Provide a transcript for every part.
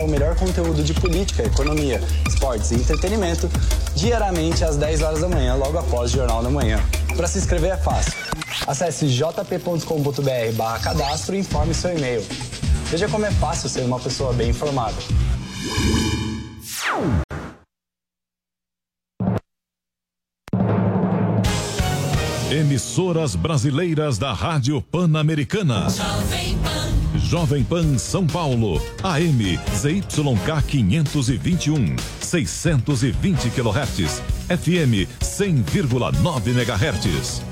O melhor conteúdo de política, economia, esportes e entretenimento, diariamente às 10 horas da manhã, logo após o Jornal da Manhã. Para se inscrever é fácil. Acesse jp.com.br barra cadastro e informe seu e-mail. Veja como é fácil ser uma pessoa bem informada. Emissoras brasileiras da Rádio Pan-Americana. Jovem Pan São Paulo, AM ZYK 521, 620 kHz, FM 100,9 MHz.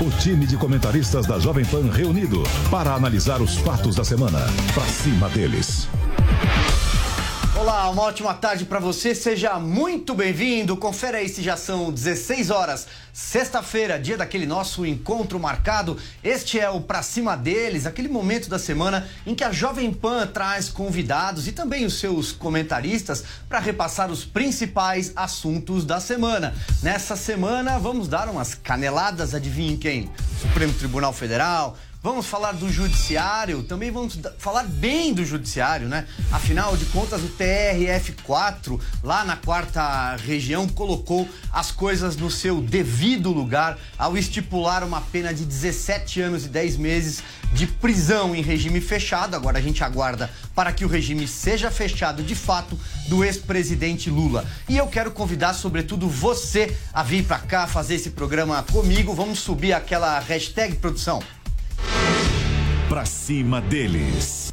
O time de comentaristas da Jovem Pan reunido para analisar os fatos da semana. Pra cima deles. Olá, uma ótima tarde para você. Seja muito bem-vindo. Confere aí se já são 16 horas. Sexta-feira, dia daquele nosso encontro marcado. Este é o Pra Cima deles, aquele momento da semana em que a Jovem Pan traz convidados e também os seus comentaristas para repassar os principais assuntos da semana. Nessa semana, vamos dar umas caneladas, adivinhem quem? Supremo Tribunal Federal, Vamos falar do judiciário, também vamos falar bem do judiciário, né? Afinal de contas, o TRF4, lá na quarta região, colocou as coisas no seu devido lugar ao estipular uma pena de 17 anos e 10 meses de prisão em regime fechado. Agora a gente aguarda para que o regime seja fechado de fato do ex-presidente Lula. E eu quero convidar, sobretudo, você a vir para cá fazer esse programa comigo. Vamos subir aquela hashtag produção. Pra cima deles.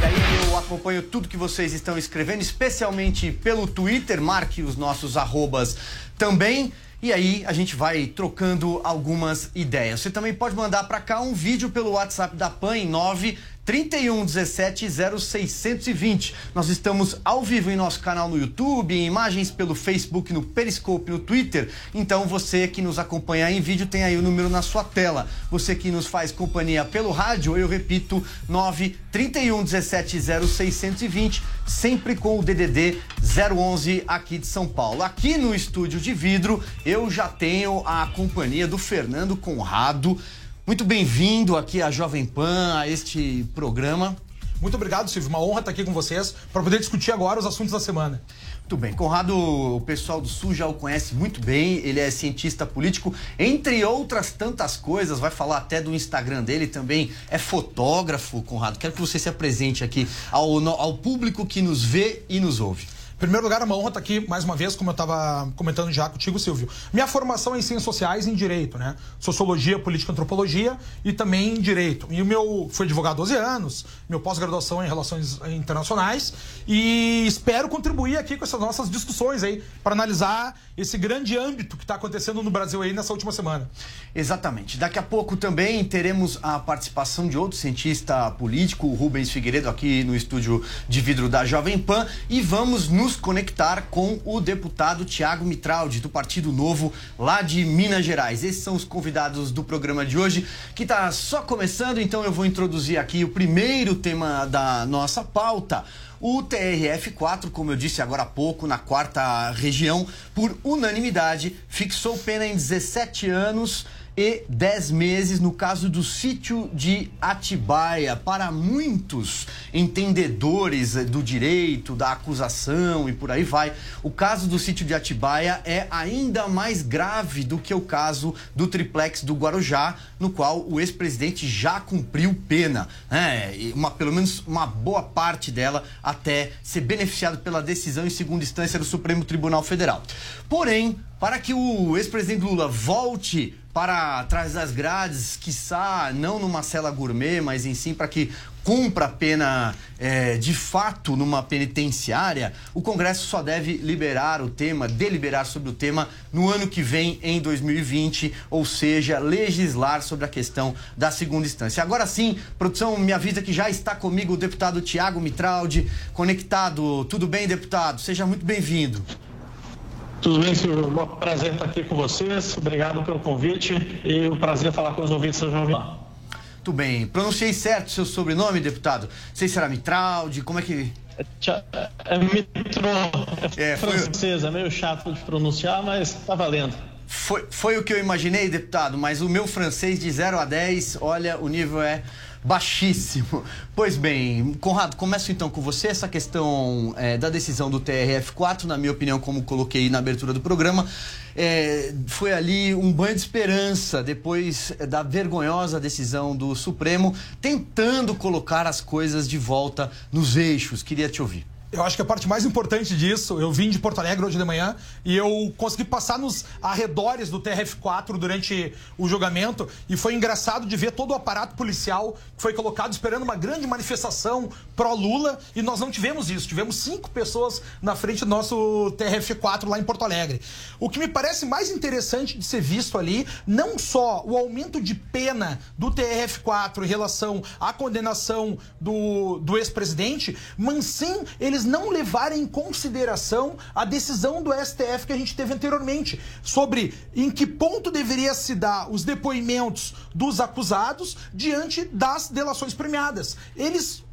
E aí eu acompanho tudo que vocês estão escrevendo, especialmente pelo Twitter. Marque os nossos arrobas também. E aí a gente vai trocando algumas ideias. Você também pode mandar para cá um vídeo pelo WhatsApp da PAN em 9 31 17 0620. Nós estamos ao vivo em nosso canal no YouTube, em imagens pelo Facebook, no Periscope, no Twitter. Então você que nos acompanha em vídeo tem aí o número na sua tela. Você que nos faz companhia pelo rádio, eu repito, 9 31 17 0620, sempre com o DDD 011 aqui de São Paulo. Aqui no estúdio de vidro, eu já tenho a companhia do Fernando Conrado. Muito bem-vindo aqui à Jovem Pan, a este programa. Muito obrigado, Silvio. Uma honra estar aqui com vocês para poder discutir agora os assuntos da semana. Muito bem. Conrado, o pessoal do Sul já o conhece muito bem. Ele é cientista político, entre outras tantas coisas. Vai falar até do Instagram dele também. É fotógrafo, Conrado. Quero que você se apresente aqui ao, ao público que nos vê e nos ouve. Primeiro lugar, é uma honra estar aqui mais uma vez, como eu estava comentando já contigo, Silvio. Minha formação é em ciências sociais e em direito, né? Sociologia, política, antropologia e também em direito. E o meu fui advogado há 12 anos, meu pós-graduação é em relações internacionais e espero contribuir aqui com essas nossas discussões aí para analisar esse grande âmbito que está acontecendo no Brasil aí nessa última semana. Exatamente. Daqui a pouco também teremos a participação de outro cientista político, o Rubens Figueiredo, aqui no estúdio de vidro da Jovem Pan, e vamos nos conectar com o deputado Tiago Mitraldi, do Partido Novo, lá de Minas Gerais. Esses são os convidados do programa de hoje, que está só começando, então eu vou introduzir aqui o primeiro tema da nossa pauta. O TRF4, como eu disse agora há pouco, na quarta região, por unanimidade, fixou pena em 17 anos e 10 meses no caso do sítio de Atibaia. Para muitos entendedores do direito, da acusação e por aí vai, o caso do sítio de Atibaia é ainda mais grave do que o caso do triplex do Guarujá, no qual o ex-presidente já cumpriu pena. Né? Uma, pelo menos uma boa parte dela até ser beneficiado pela decisão em segunda instância do Supremo Tribunal Federal. Porém, para que o ex-presidente Lula volte para trás das grades, quiçá não numa cela gourmet, mas em sim para que cumpra a pena é, de fato numa penitenciária, o Congresso só deve liberar o tema, deliberar sobre o tema no ano que vem, em 2020, ou seja, legislar sobre a questão da segunda instância. Agora sim, produção me avisa que já está comigo o deputado Tiago Mitraldi, conectado. Tudo bem, deputado? Seja muito bem-vindo. Tudo bem, senhor? Um prazer estar aqui com vocês. Obrigado pelo convite e o prazer falar com os ouvintes da Jovem Pan. Muito bem. Pronunciei certo seu sobrenome, deputado? Sei se era Mitraldi, como é que... É, é Mitro, é, é foi... é meio chato de pronunciar, mas tá valendo. Foi, foi o que eu imaginei, deputado, mas o meu francês de 0 a 10, olha, o nível é baixíssimo. Pois bem, Conrado, começo então com você. Essa questão é, da decisão do TRF4, na minha opinião, como coloquei na abertura do programa, é, foi ali um banho de esperança depois da vergonhosa decisão do Supremo, tentando colocar as coisas de volta nos eixos. Queria te ouvir. Eu acho que a parte mais importante disso, eu vim de Porto Alegre hoje de manhã e eu consegui passar nos arredores do TRF4 durante o julgamento e foi engraçado de ver todo o aparato policial que foi colocado esperando uma grande manifestação pró-Lula e nós não tivemos isso. Tivemos cinco pessoas na frente do nosso TRF4 lá em Porto Alegre. O que me parece mais interessante de ser visto ali, não só o aumento de pena do TRF4 em relação à condenação do, do ex-presidente, mas sim eles não levarem em consideração a decisão do STF que a gente teve anteriormente sobre em que ponto deveria se dar os depoimentos dos acusados diante das delações premiadas. Eles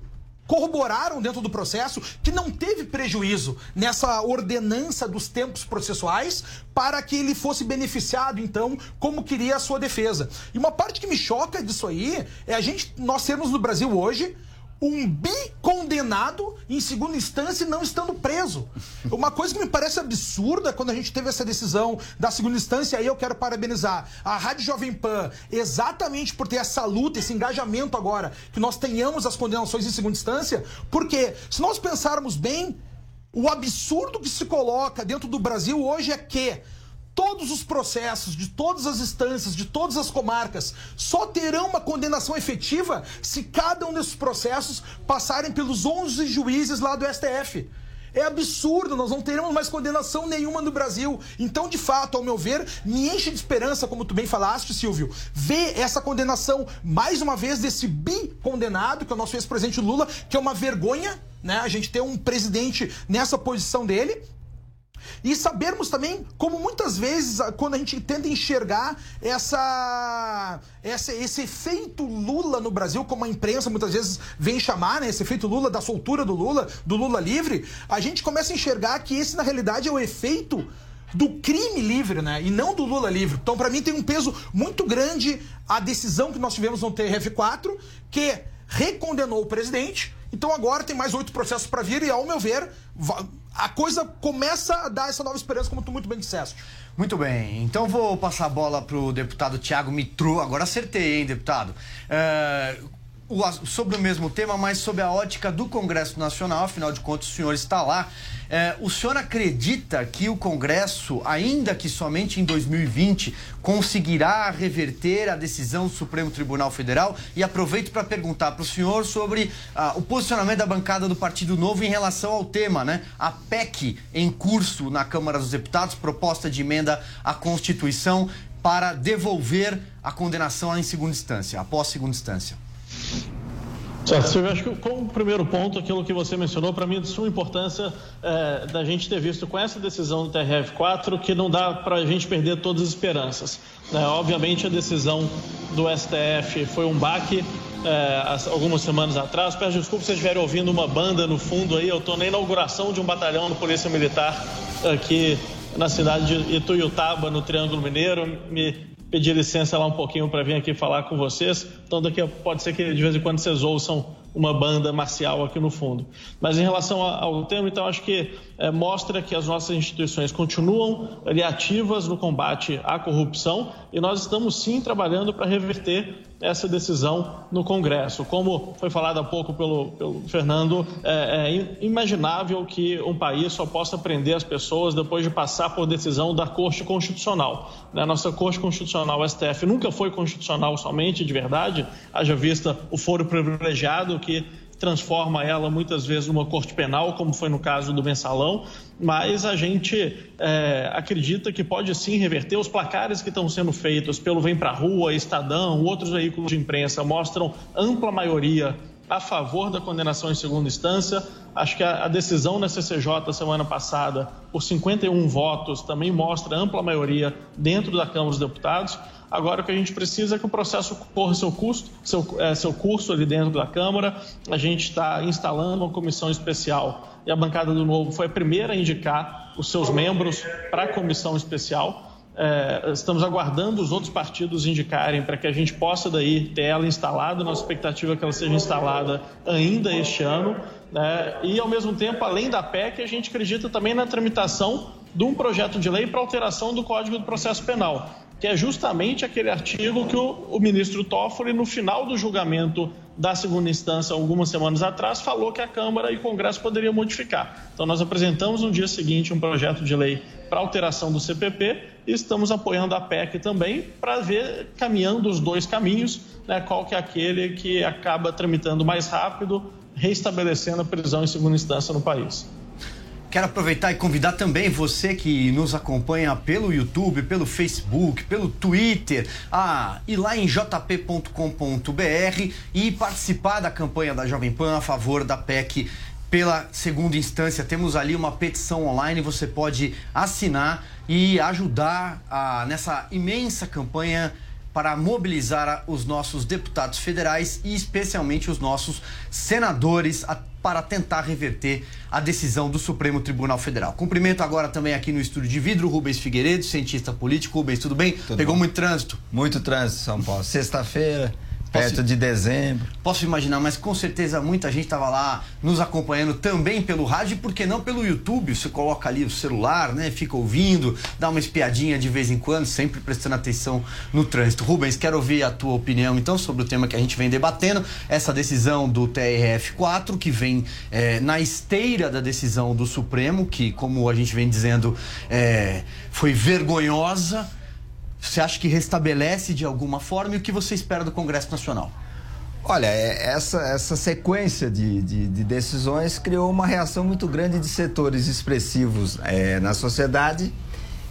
corroboraram dentro do processo que não teve prejuízo nessa ordenança dos tempos processuais para que ele fosse beneficiado, então, como queria a sua defesa. E uma parte que me choca disso aí é a gente, nós sermos no Brasil hoje um bicondenado em segunda instância e não estando preso. Uma coisa que me parece absurda quando a gente teve essa decisão da segunda instância, aí eu quero parabenizar a Rádio Jovem Pan, exatamente por ter essa luta, esse engajamento agora, que nós tenhamos as condenações em segunda instância, porque se nós pensarmos bem, o absurdo que se coloca dentro do Brasil hoje é que todos os processos de todas as instâncias, de todas as comarcas, só terão uma condenação efetiva se cada um desses processos passarem pelos 11 juízes lá do STF. É absurdo, nós não teremos mais condenação nenhuma no Brasil. Então, de fato, ao meu ver, me enche de esperança, como tu bem falaste, Silvio, ver essa condenação, mais uma vez, desse bicondenado, que é o nosso ex-presidente Lula, que é uma vergonha, né? A gente ter um presidente nessa posição dele. E sabermos também como muitas vezes, quando a gente tenta enxergar essa, essa, esse efeito Lula no Brasil, como a imprensa muitas vezes vem chamar, né? Esse efeito Lula da soltura do Lula, do Lula livre, a gente começa a enxergar que esse, na realidade, é o efeito do crime livre, né? E não do Lula livre. Então, para mim, tem um peso muito grande a decisão que nós tivemos no TRF4, que recondenou o presidente. Então, agora tem mais oito processos para vir e, ao meu ver, a coisa começa a dar essa nova esperança, como tu muito bem disseste. Muito bem, então vou passar a bola para o deputado Tiago Mitru. Agora acertei, hein, deputado? É, sobre o mesmo tema, mas sob a ótica do Congresso Nacional, afinal de contas o senhor está lá. É, o senhor acredita que o Congresso, ainda que somente em 2020, conseguirá reverter a decisão do Supremo Tribunal Federal? E aproveito para perguntar para o senhor sobre ah, o posicionamento da bancada do Partido Novo em relação ao tema, né? A PEC em curso na Câmara dos Deputados, proposta de emenda à Constituição para devolver a condenação em segunda instância, após segunda instância. Certo, eu acho que como primeiro ponto, aquilo que você mencionou, para mim, de suma importância é, da gente ter visto com essa decisão do TRF4 que não dá para a gente perder todas as esperanças. É, obviamente, a decisão do STF foi um baque é, algumas semanas atrás. Peço desculpa se estiverem ouvindo uma banda no fundo aí. Eu estou na inauguração de um batalhão de Polícia Militar aqui na cidade de Ituiutaba, no Triângulo Mineiro. Me pedir licença lá um pouquinho para vir aqui falar com vocês. Então, daqui pode ser que de vez em quando vocês ouçam uma banda marcial aqui no fundo. Mas em relação ao tema, então, acho que é, mostra que as nossas instituições continuam ali, ativas no combate à corrupção e nós estamos sim trabalhando para reverter essa decisão no Congresso. Como foi falado há pouco pelo, pelo Fernando, é, é imaginável que um país só possa prender as pessoas depois de passar por decisão da Corte Constitucional. A nossa Corte Constitucional, STF, nunca foi constitucional somente, de verdade, haja vista o foro privilegiado que transforma ela muitas vezes numa corte penal, como foi no caso do mensalão, mas a gente é, acredita que pode sim reverter. Os placares que estão sendo feitos pelo Vem Pra Rua, Estadão, outros veículos de imprensa mostram ampla maioria a favor da condenação em segunda instância. Acho que a, a, decisão na CCJ semana passada, por 51 votos, também mostra ampla maioria dentro da Câmara dos Deputados. Agora o que a gente precisa é que o processo corra seu, custo, seu, é, seu curso ali dentro da Câmara. A gente está instalando uma comissão especial e a bancada do Novo foi a primeira a indicar os seus membros para a comissão especial. É, estamos aguardando os outros partidos indicarem para que a gente possa daí ter ela instalada. Nossa expectativa é que ela seja instalada ainda este ano. Né? E, ao mesmo tempo, além da PEC, a gente acredita também na tramitação de um projeto de lei para alteração do Código do Processo Penal que é justamente aquele artigo que o, o ministro Toffoli, no final do julgamento da segunda instância, algumas semanas atrás, falou que a Câmara e o Congresso poderiam modificar. Então, nós apresentamos no dia seguinte um projeto de lei para alteração do CPP e estamos apoiando a PEC também para ver, caminhando os dois caminhos, né, qual que é aquele que acaba tramitando mais rápido, restabelecendo a prisão em segunda instância no país. Quero aproveitar e convidar também você que nos acompanha pelo YouTube, pelo Facebook, pelo Twitter, a ir lá em jp.com.br e participar da campanha da Jovem Pan a favor da PEC pela segunda instância. Temos ali uma petição online, você pode assinar e ajudar a, nessa imensa campanha para mobilizar os nossos deputados federais e especialmente os nossos senadores a, para tentar reverter a decisão do Supremo Tribunal Federal. Cumprimento agora também aqui no estúdio de vidro Rubens Figueiredo, cientista político. Rubens, tudo bem? Tudo Pegou bom. muito trânsito? Muito trânsito, São Paulo. Sexta-feira, Perto posso, de dezembro. Posso imaginar, mas com certeza muita gente estava lá nos acompanhando também pelo rádio, por que não pelo YouTube? Você coloca ali o celular, né? Fica ouvindo, dá uma espiadinha de vez em quando, sempre prestando atenção no trânsito. Rubens, quero ouvir a tua opinião então sobre o tema que a gente vem debatendo, essa decisão do TRF4, que vem é, na esteira da decisão do Supremo, que, como a gente vem dizendo, é, foi vergonhosa você acha que restabelece de alguma forma e o que você espera do Congresso Nacional? Olha, é, essa, essa sequência de, de, de decisões criou uma reação muito grande de setores expressivos é, na sociedade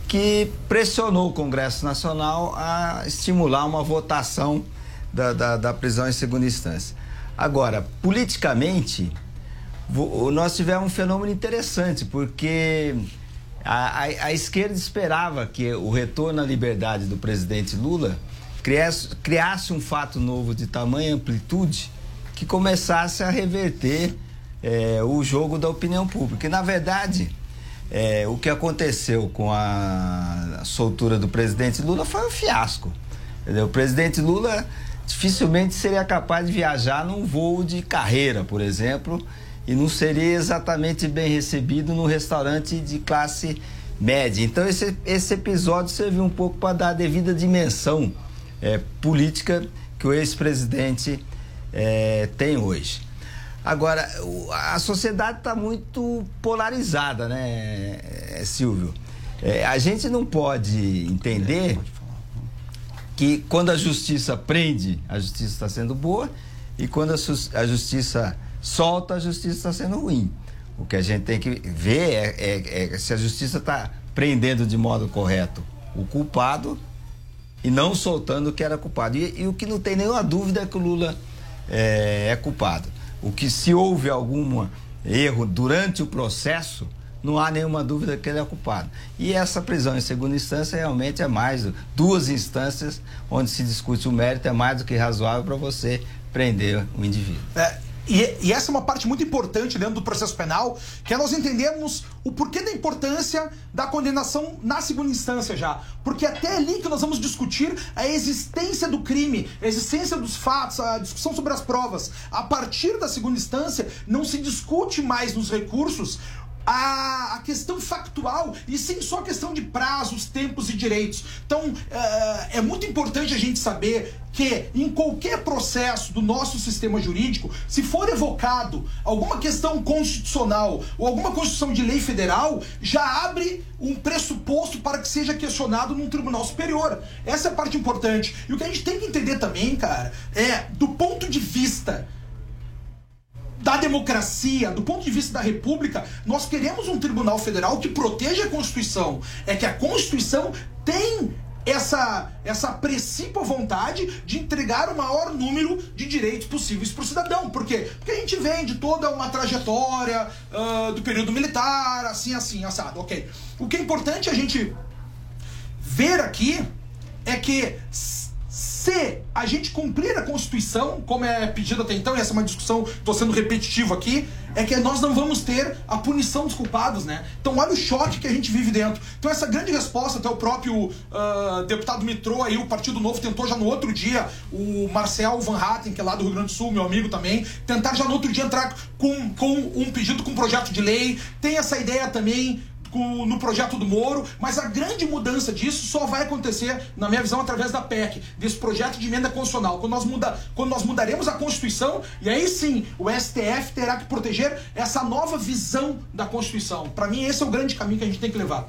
que pressionou o Congresso Nacional a estimular uma votação da, da, da prisão em segunda instância. Agora, politicamente, nós tivemos um fenômeno interessante, porque a, a, a, esquerda esperava que o retorno à liberdade do presidente Lula criasse, criasse um fato novo de tamanha amplitude que começasse a reverter é, o jogo da opinião pública. E, na verdade, é, o que aconteceu com a soltura do presidente Lula foi um fiasco. Entendeu? O presidente Lula dificilmente seria capaz de viajar num voo de carreira, por exemplo, e não seria exatamente bem recebido no restaurante de classe média. Então esse, esse episódio serviu um pouco para dar a devida dimensão é, política que o ex-presidente é, tem hoje. Agora, a sociedade está muito polarizada, né, é, Silvio? É, a gente não pode entender que quando a justiça prende, a justiça está sendo boa, e quando a, a justiça solta, a justiça está sendo ruim. O que a gente tem que ver é, é, é se a justiça está prendendo de modo correto o culpado e não soltando o que era culpado. E, e o que não tem nenhuma dúvida é que o Lula é, é culpado. O que se houve algum erro durante o processo, não há nenhuma dúvida que ele é culpado. E essa prisão em segunda instância realmente é mais duas instâncias onde se discute o mérito é mais do que razoável para você prender o indivíduo. É, e, e, essa é uma parte muito importante dentro do processo penal, que é nós entendermos o porquê da importância da condenação na segunda instância já. Porque até ali que nós vamos discutir a existência do crime, a existência dos fatos, a discussão sobre as provas. A partir da segunda instância, não se discute mais nos recursos a, a questão factual e sim só a questão de prazos, tempos e direitos. Então, é, é muito importante a gente saber que em qualquer processo do nosso sistema jurídico, se for evocado alguma questão constitucional ou alguma constituição de lei federal, já abre um pressuposto para que seja questionado num tribunal superior. Essa é a parte importante. E o que a gente tem que entender também, cara, é do ponto de vista da democracia, do ponto de vista da república, nós queremos um tribunal federal que proteja a Constituição. É que a Constituição tem essa, essa principal vontade de entregar o maior número de direitos possíveis para o cidadão. Por quê? Porque a gente vem de toda uma trajetória uh, do período militar, assim, assim, assado. Ok. O que é importante a gente ver aqui é que se a gente cumprir a Constituição, como é pedido até então, e essa é uma discussão, estou sendo repetitivo aqui, é que nós não vamos ter a punição dos culpados, né? Então olha o choque que a gente vive dentro. Então essa grande resposta, até o próprio uh, deputado Mitrô aí, o Partido Novo tentou já no outro dia, o Marcel Van Hatten, que é lá do Rio Grande do Sul, meu amigo também, tentar já no outro dia entrar com, com um pedido, com um projeto de lei. Tem essa ideia também no projeto do Moro, mas a grande mudança disso só vai acontecer, na minha visão, através da PEC, desse projeto de emenda constitucional. Quando nós, muda, quando nós mudaremos a Constituição, e aí sim o STF terá que proteger essa nova visão da Constituição. Para mim, esse é o grande caminho que a gente tem que levar.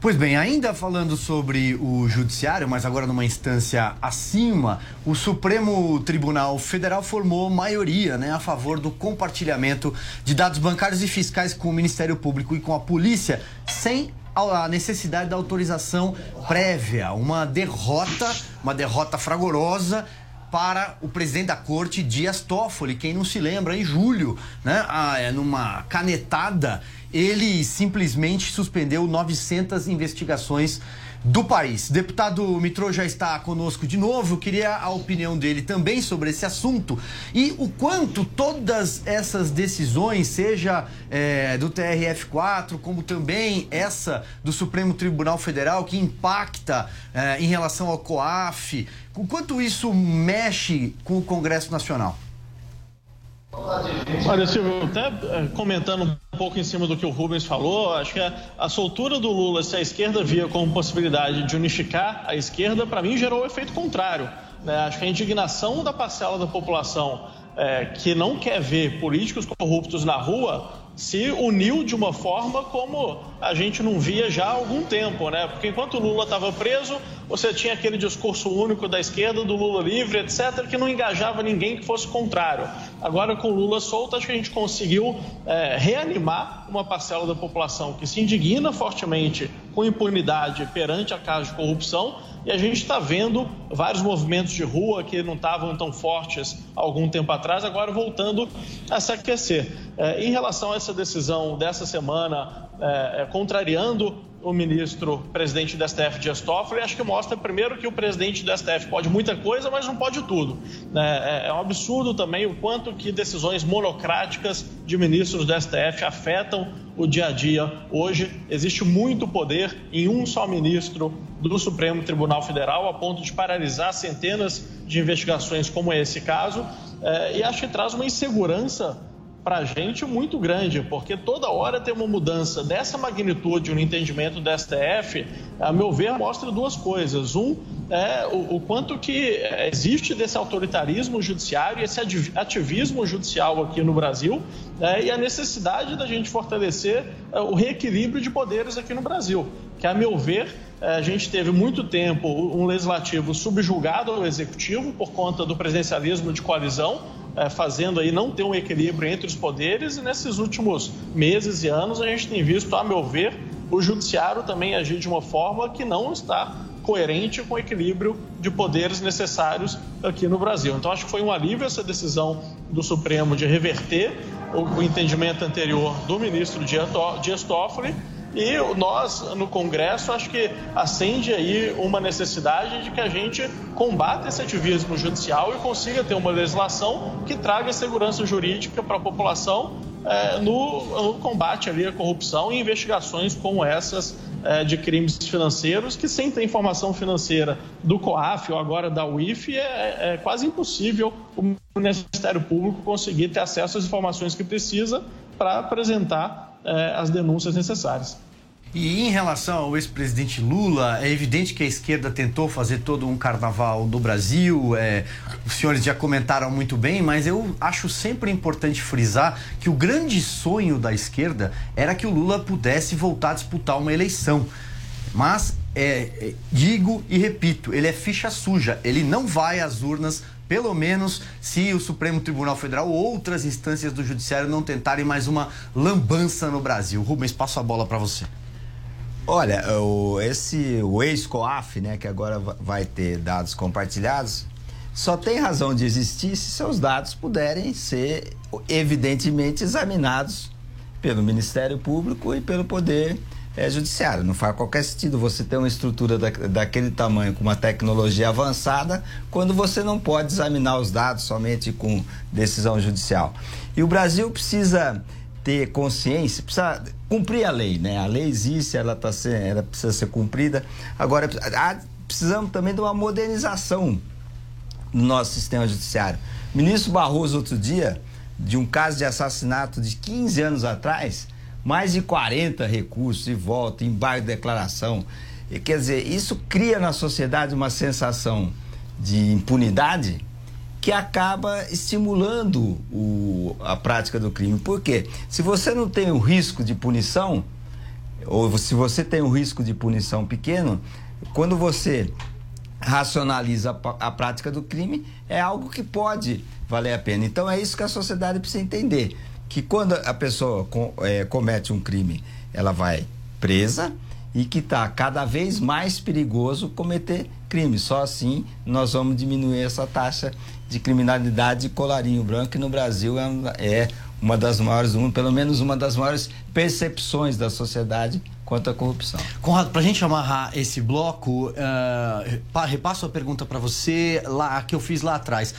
Pois bem, ainda falando sobre o Judiciário, mas agora numa instância acima, o Supremo Tribunal Federal formou maioria né, a favor do compartilhamento de dados bancários e fiscais com o Ministério Público e com a Polícia, sem a necessidade da autorização prévia. Uma derrota, uma derrota fragorosa para o presidente da corte, Dias Toffoli. Quem não se lembra, em julho, né, ah, é numa canetada, ele simplesmente suspendeu 900 investigações do país. Deputado Mitro já está conosco de novo. Queria a opinião dele também sobre esse assunto e o quanto todas essas decisões, seja é, do TRF4, como também essa do Supremo Tribunal Federal, que impacta é, em relação ao COAF, o quanto isso mexe com o Congresso Nacional? Olha, Silvio, até eh, comentando pouco em cima do que o Rubens falou, acho que a, a soltura do Lula, se a esquerda via como possibilidade de unificar a esquerda, para mim gerou o efeito contrário. Né? Acho que a indignação da parcela da população é, que não quer ver políticos corruptos na rua se uniu de uma forma como a gente não via já há algum tempo, né? Porque enquanto o Lula estava preso, você tinha aquele discurso único da esquerda, do Lula livre, etc., que não engajava ninguém que fosse contrário. Agora, com Lula solto, acho que a gente conseguiu é, reanimar uma parcela da população que se indigna fortemente com impunidade perante a casos de corrupção e a gente está vendo vários movimentos de rua que não estavam tão fortes há algum tempo atrás, agora voltando a se aquecer. É, em relação a essa decisão dessa semana, é, é, contrariando o ministro presidente do STF, Dias Toffoli, acho que mostra primeiro que o presidente do STF pode muita coisa, mas não pode tudo. Né? É, é um absurdo também o quanto que decisões monocráticas de ministros do STF afetam o dia a dia. Hoje existe muito poder em um só ministro do Supremo Tribunal Federal, a ponto de paralisar centenas de investigações como esse caso, é, e acho que traz uma insegurança para a gente muito grande, porque toda hora tem uma mudança dessa magnitude no entendimento do STF, a meu ver, mostra duas coisas. Um, é o, o quanto que existe desse autoritarismo judiciário, esse ativismo judicial aqui no Brasil, é, e a necessidade da gente fortalecer é, o reequilíbrio de poderes aqui no Brasil, que, a meu ver, a gente teve muito tempo um legislativo subjugado ao executivo por conta do presidencialismo de coalizão, é, fazendo aí não ter um equilíbrio entre os poderes e nesses últimos meses e anos a gente tem visto, a meu ver, o judiciário também agir de uma forma que não está coerente com o equilíbrio de poderes necessários aqui no Brasil. Então acho que foi um alívio essa decisão do Supremo de reverter o entendimento anterior do ministro Dias Toffoli e nós, no Congresso, acho que acende aí uma necessidade de que a gente combata esse ativismo judicial e consiga ter uma legislação que traga segurança jurídica para a população é, no, no, combate ali à corrupção e investigações como essas é, de crimes financeiros, que sem ter informação financeira do COAF ou agora da UIF, é, é quase impossível o Ministério Público conseguir ter acesso às informações que precisa para apresentar é, as denúncias necessárias. E em relação ao ex-presidente Lula, é evidente que a esquerda tentou fazer todo um carnaval no Brasil. É, os senhores já comentaram muito bem, mas eu acho sempre importante frisar que o grande sonho da esquerda era que o Lula pudesse voltar a disputar uma eleição. Mas é, digo e repito, ele é ficha suja. Ele não vai às urnas pelo menos se o Supremo Tribunal Federal ou outras instâncias do Judiciário não tentarem mais uma lambança no Brasil. Rubens, passo a bola para você. Olha, o, esse, o ex-COAF, né, que agora vai ter dados compartilhados, só tem razão de existir se seus dados puderem ser evidentemente examinados pelo Ministério Público e pelo Poder é, Judiciário. Não faz qualquer sentido você ter uma estrutura da, daquele tamanho com uma tecnologia avançada quando você não pode examinar os dados somente com decisão judicial. E o Brasil precisa ter consciência, precisa cumprir a lei, né? A lei existe, ela, tá ser, ela precisa ser cumprida. Agora, precisamos também de uma modernização no nosso sistema judiciário. O ministro Barroso, outro dia, de um caso de assassinato de 15 anos atrás, mais de 40 recursos e volta, embargo de declaração. E, quer dizer, isso cria na sociedade uma sensação de impunidade que acaba estimulando o, a prática do crime. Por quê? Se você não tem o risco de punição, ou se você tem um risco de punição pequeno, quando você racionaliza a, a prática do crime, é algo que pode valer a pena. Então é isso que a sociedade precisa entender. Que quando a pessoa com, é, comete um crime, ela vai presa e que está cada vez mais perigoso cometer crime. Só assim nós vamos diminuir essa taxa de criminalidade de colarinho branco, que no Brasil é, é uma das maiores, um, pelo menos uma das maiores percepções da sociedade quanto à corrupção. Conrado, para a gente amarrar esse bloco, uh, repasso a pergunta para você lá que eu fiz lá atrás.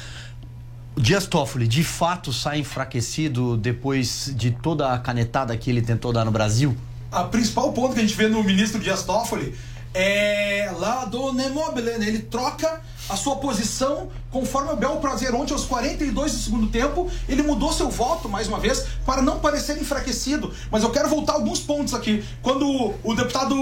Dias Toffoli, de fato, sai enfraquecido depois de toda a canetada que ele tentou dar no Brasil? A principal ponto que a gente vê no ministro Dias Toffoli é lá do Nemobile, né? Ele troca a sua posição conforme o Bel Prazer ontem aos 42 do segundo tempo, ele mudou seu voto mais uma vez para não parecer enfraquecido. Mas eu quero voltar alguns pontos aqui. Quando o deputado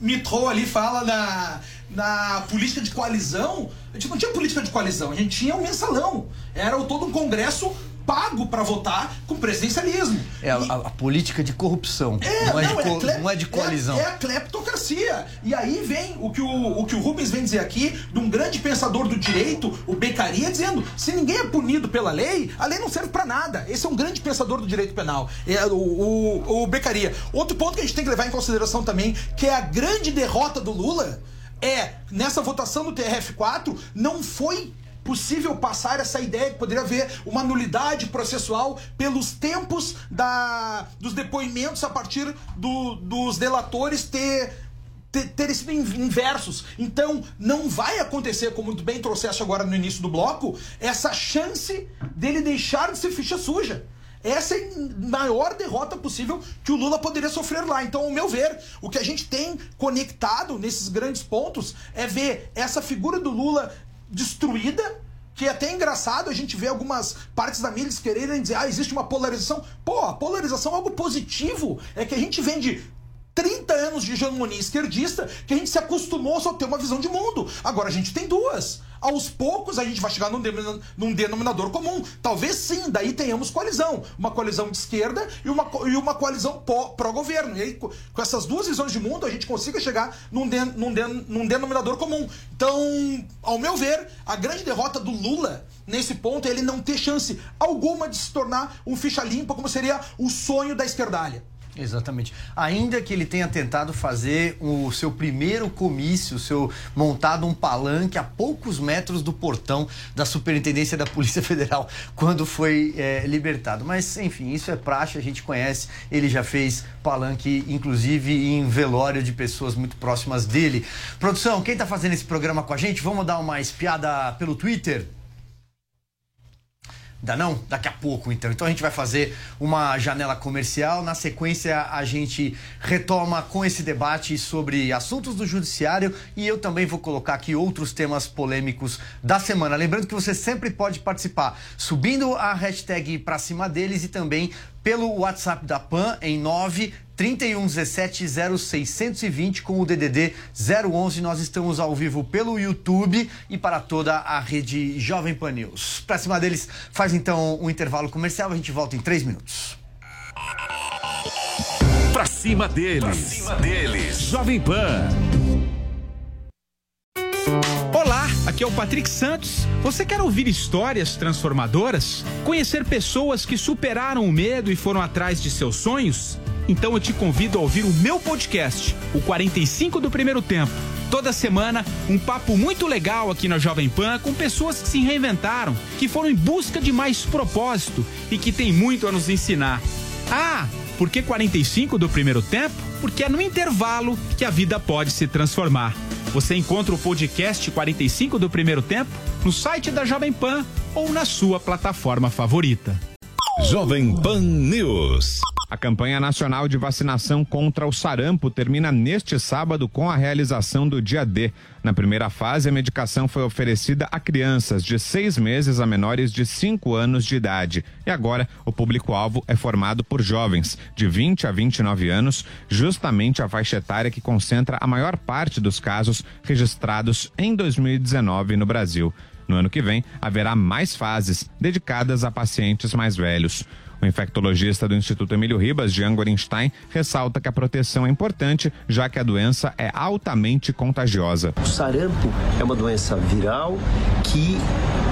Mitro ali fala na, na política de coalizão, a gente não tinha política de coalizão, a gente tinha um mensalão. Era todo um congresso pago para votar com presidencialismo. É a, a, política de corrupção. É, não, é, não, de, é, cle... não é de coalizão. É, é, a cleptocracia. E aí vem o que o, o que o Rubens vem dizer aqui, de um grande pensador do direito, o Beccaria, dizendo: se ninguém é punido pela lei, a lei não serve para nada. Esse é um grande pensador do direito penal. É o, o, o Beccaria. Outro ponto que a gente tem que levar em consideração também, que é a grande derrota do Lula é, nessa votação do TRF4, não foi possível passar essa ideia que poderia haver uma nulidade processual pelos tempos da, dos depoimentos a partir do, dos delatores ter terem sido inversos. Então, não vai acontecer, como muito bem trouxeste agora no início do bloco, essa chance dele deixar de ser ficha suja. Essa é a maior derrota possível que o Lula poderia sofrer lá. Então, ao meu ver, o que a gente tem conectado nesses grandes pontos é ver essa figura do Lula destruída, que é até engraçado a gente ver algumas partes da mídia quererem dizer, ah, existe uma polarização. Pô, a polarização é algo positivo. É que a gente vem de 30 anos de hegemonia esquerdista que a gente se acostumou a só ter uma visão de mundo. Agora a gente tem duas. Aos poucos a gente vai chegar num, num denominador comum. Talvez sim, daí tenhamos coalizão. Uma coalizão de esquerda e uma, e uma coalizão pró-governo. E aí, com essas duas visões de mundo, a gente consiga chegar num, de, num, num denominador comum. Então, ao meu ver, a grande derrota do Lula nesse ponto é ele não ter chance alguma de se tornar um ficha limpa, como seria o sonho da esquerdalha. Exatamente. Ainda que ele tenha tentado fazer o seu primeiro comício, seu montado um palanque a poucos metros do portão da Superintendência da Polícia Federal quando foi é, libertado. Mas, enfim, isso é praxe, a gente conhece. Ele já fez palanque, inclusive em velório de pessoas muito próximas dele. Produção, quem está fazendo esse programa com a gente? Vamos dar uma espiada pelo Twitter? Ainda não? Daqui a pouco, então. Então a gente vai fazer uma janela comercial. Na sequência, a gente retoma com esse debate sobre assuntos do judiciário e eu também vou colocar aqui outros temas polêmicos da semana. Lembrando que você sempre pode participar subindo a hashtag pra cima deles e também pelo WhatsApp da PAN em 9 3117 0620 com o DDD 011. Nós estamos ao vivo pelo YouTube e para toda a rede Jovem Pan News. Para cima deles, faz então um intervalo comercial. A gente volta em três minutos. Pra cima deles. Pra cima deles. Jovem Pan. Olá, aqui é o Patrick Santos. Você quer ouvir histórias transformadoras? Conhecer pessoas que superaram o medo e foram atrás de seus sonhos? Então eu te convido a ouvir o meu podcast, o 45 do primeiro tempo. Toda semana, um papo muito legal aqui na Jovem Pan com pessoas que se reinventaram, que foram em busca de mais propósito e que têm muito a nos ensinar. Ah, por que 45 do primeiro tempo? Porque é no intervalo que a vida pode se transformar. Você encontra o podcast 45 do primeiro tempo no site da Jovem Pan ou na sua plataforma favorita. Jovem Pan News. A campanha nacional de vacinação contra o sarampo termina neste sábado com a realização do dia D. Na primeira fase, a medicação foi oferecida a crianças de seis meses a menores de cinco anos de idade. E agora, o público-alvo é formado por jovens de 20 a 29 anos, justamente a faixa etária que concentra a maior parte dos casos registrados em 2019 no Brasil. No ano que vem, haverá mais fases dedicadas a pacientes mais velhos. O infectologista do Instituto Emílio Ribas, Jean Gorenstein, ressalta que a proteção é importante, já que a doença é altamente contagiosa. O sarampo é uma doença viral que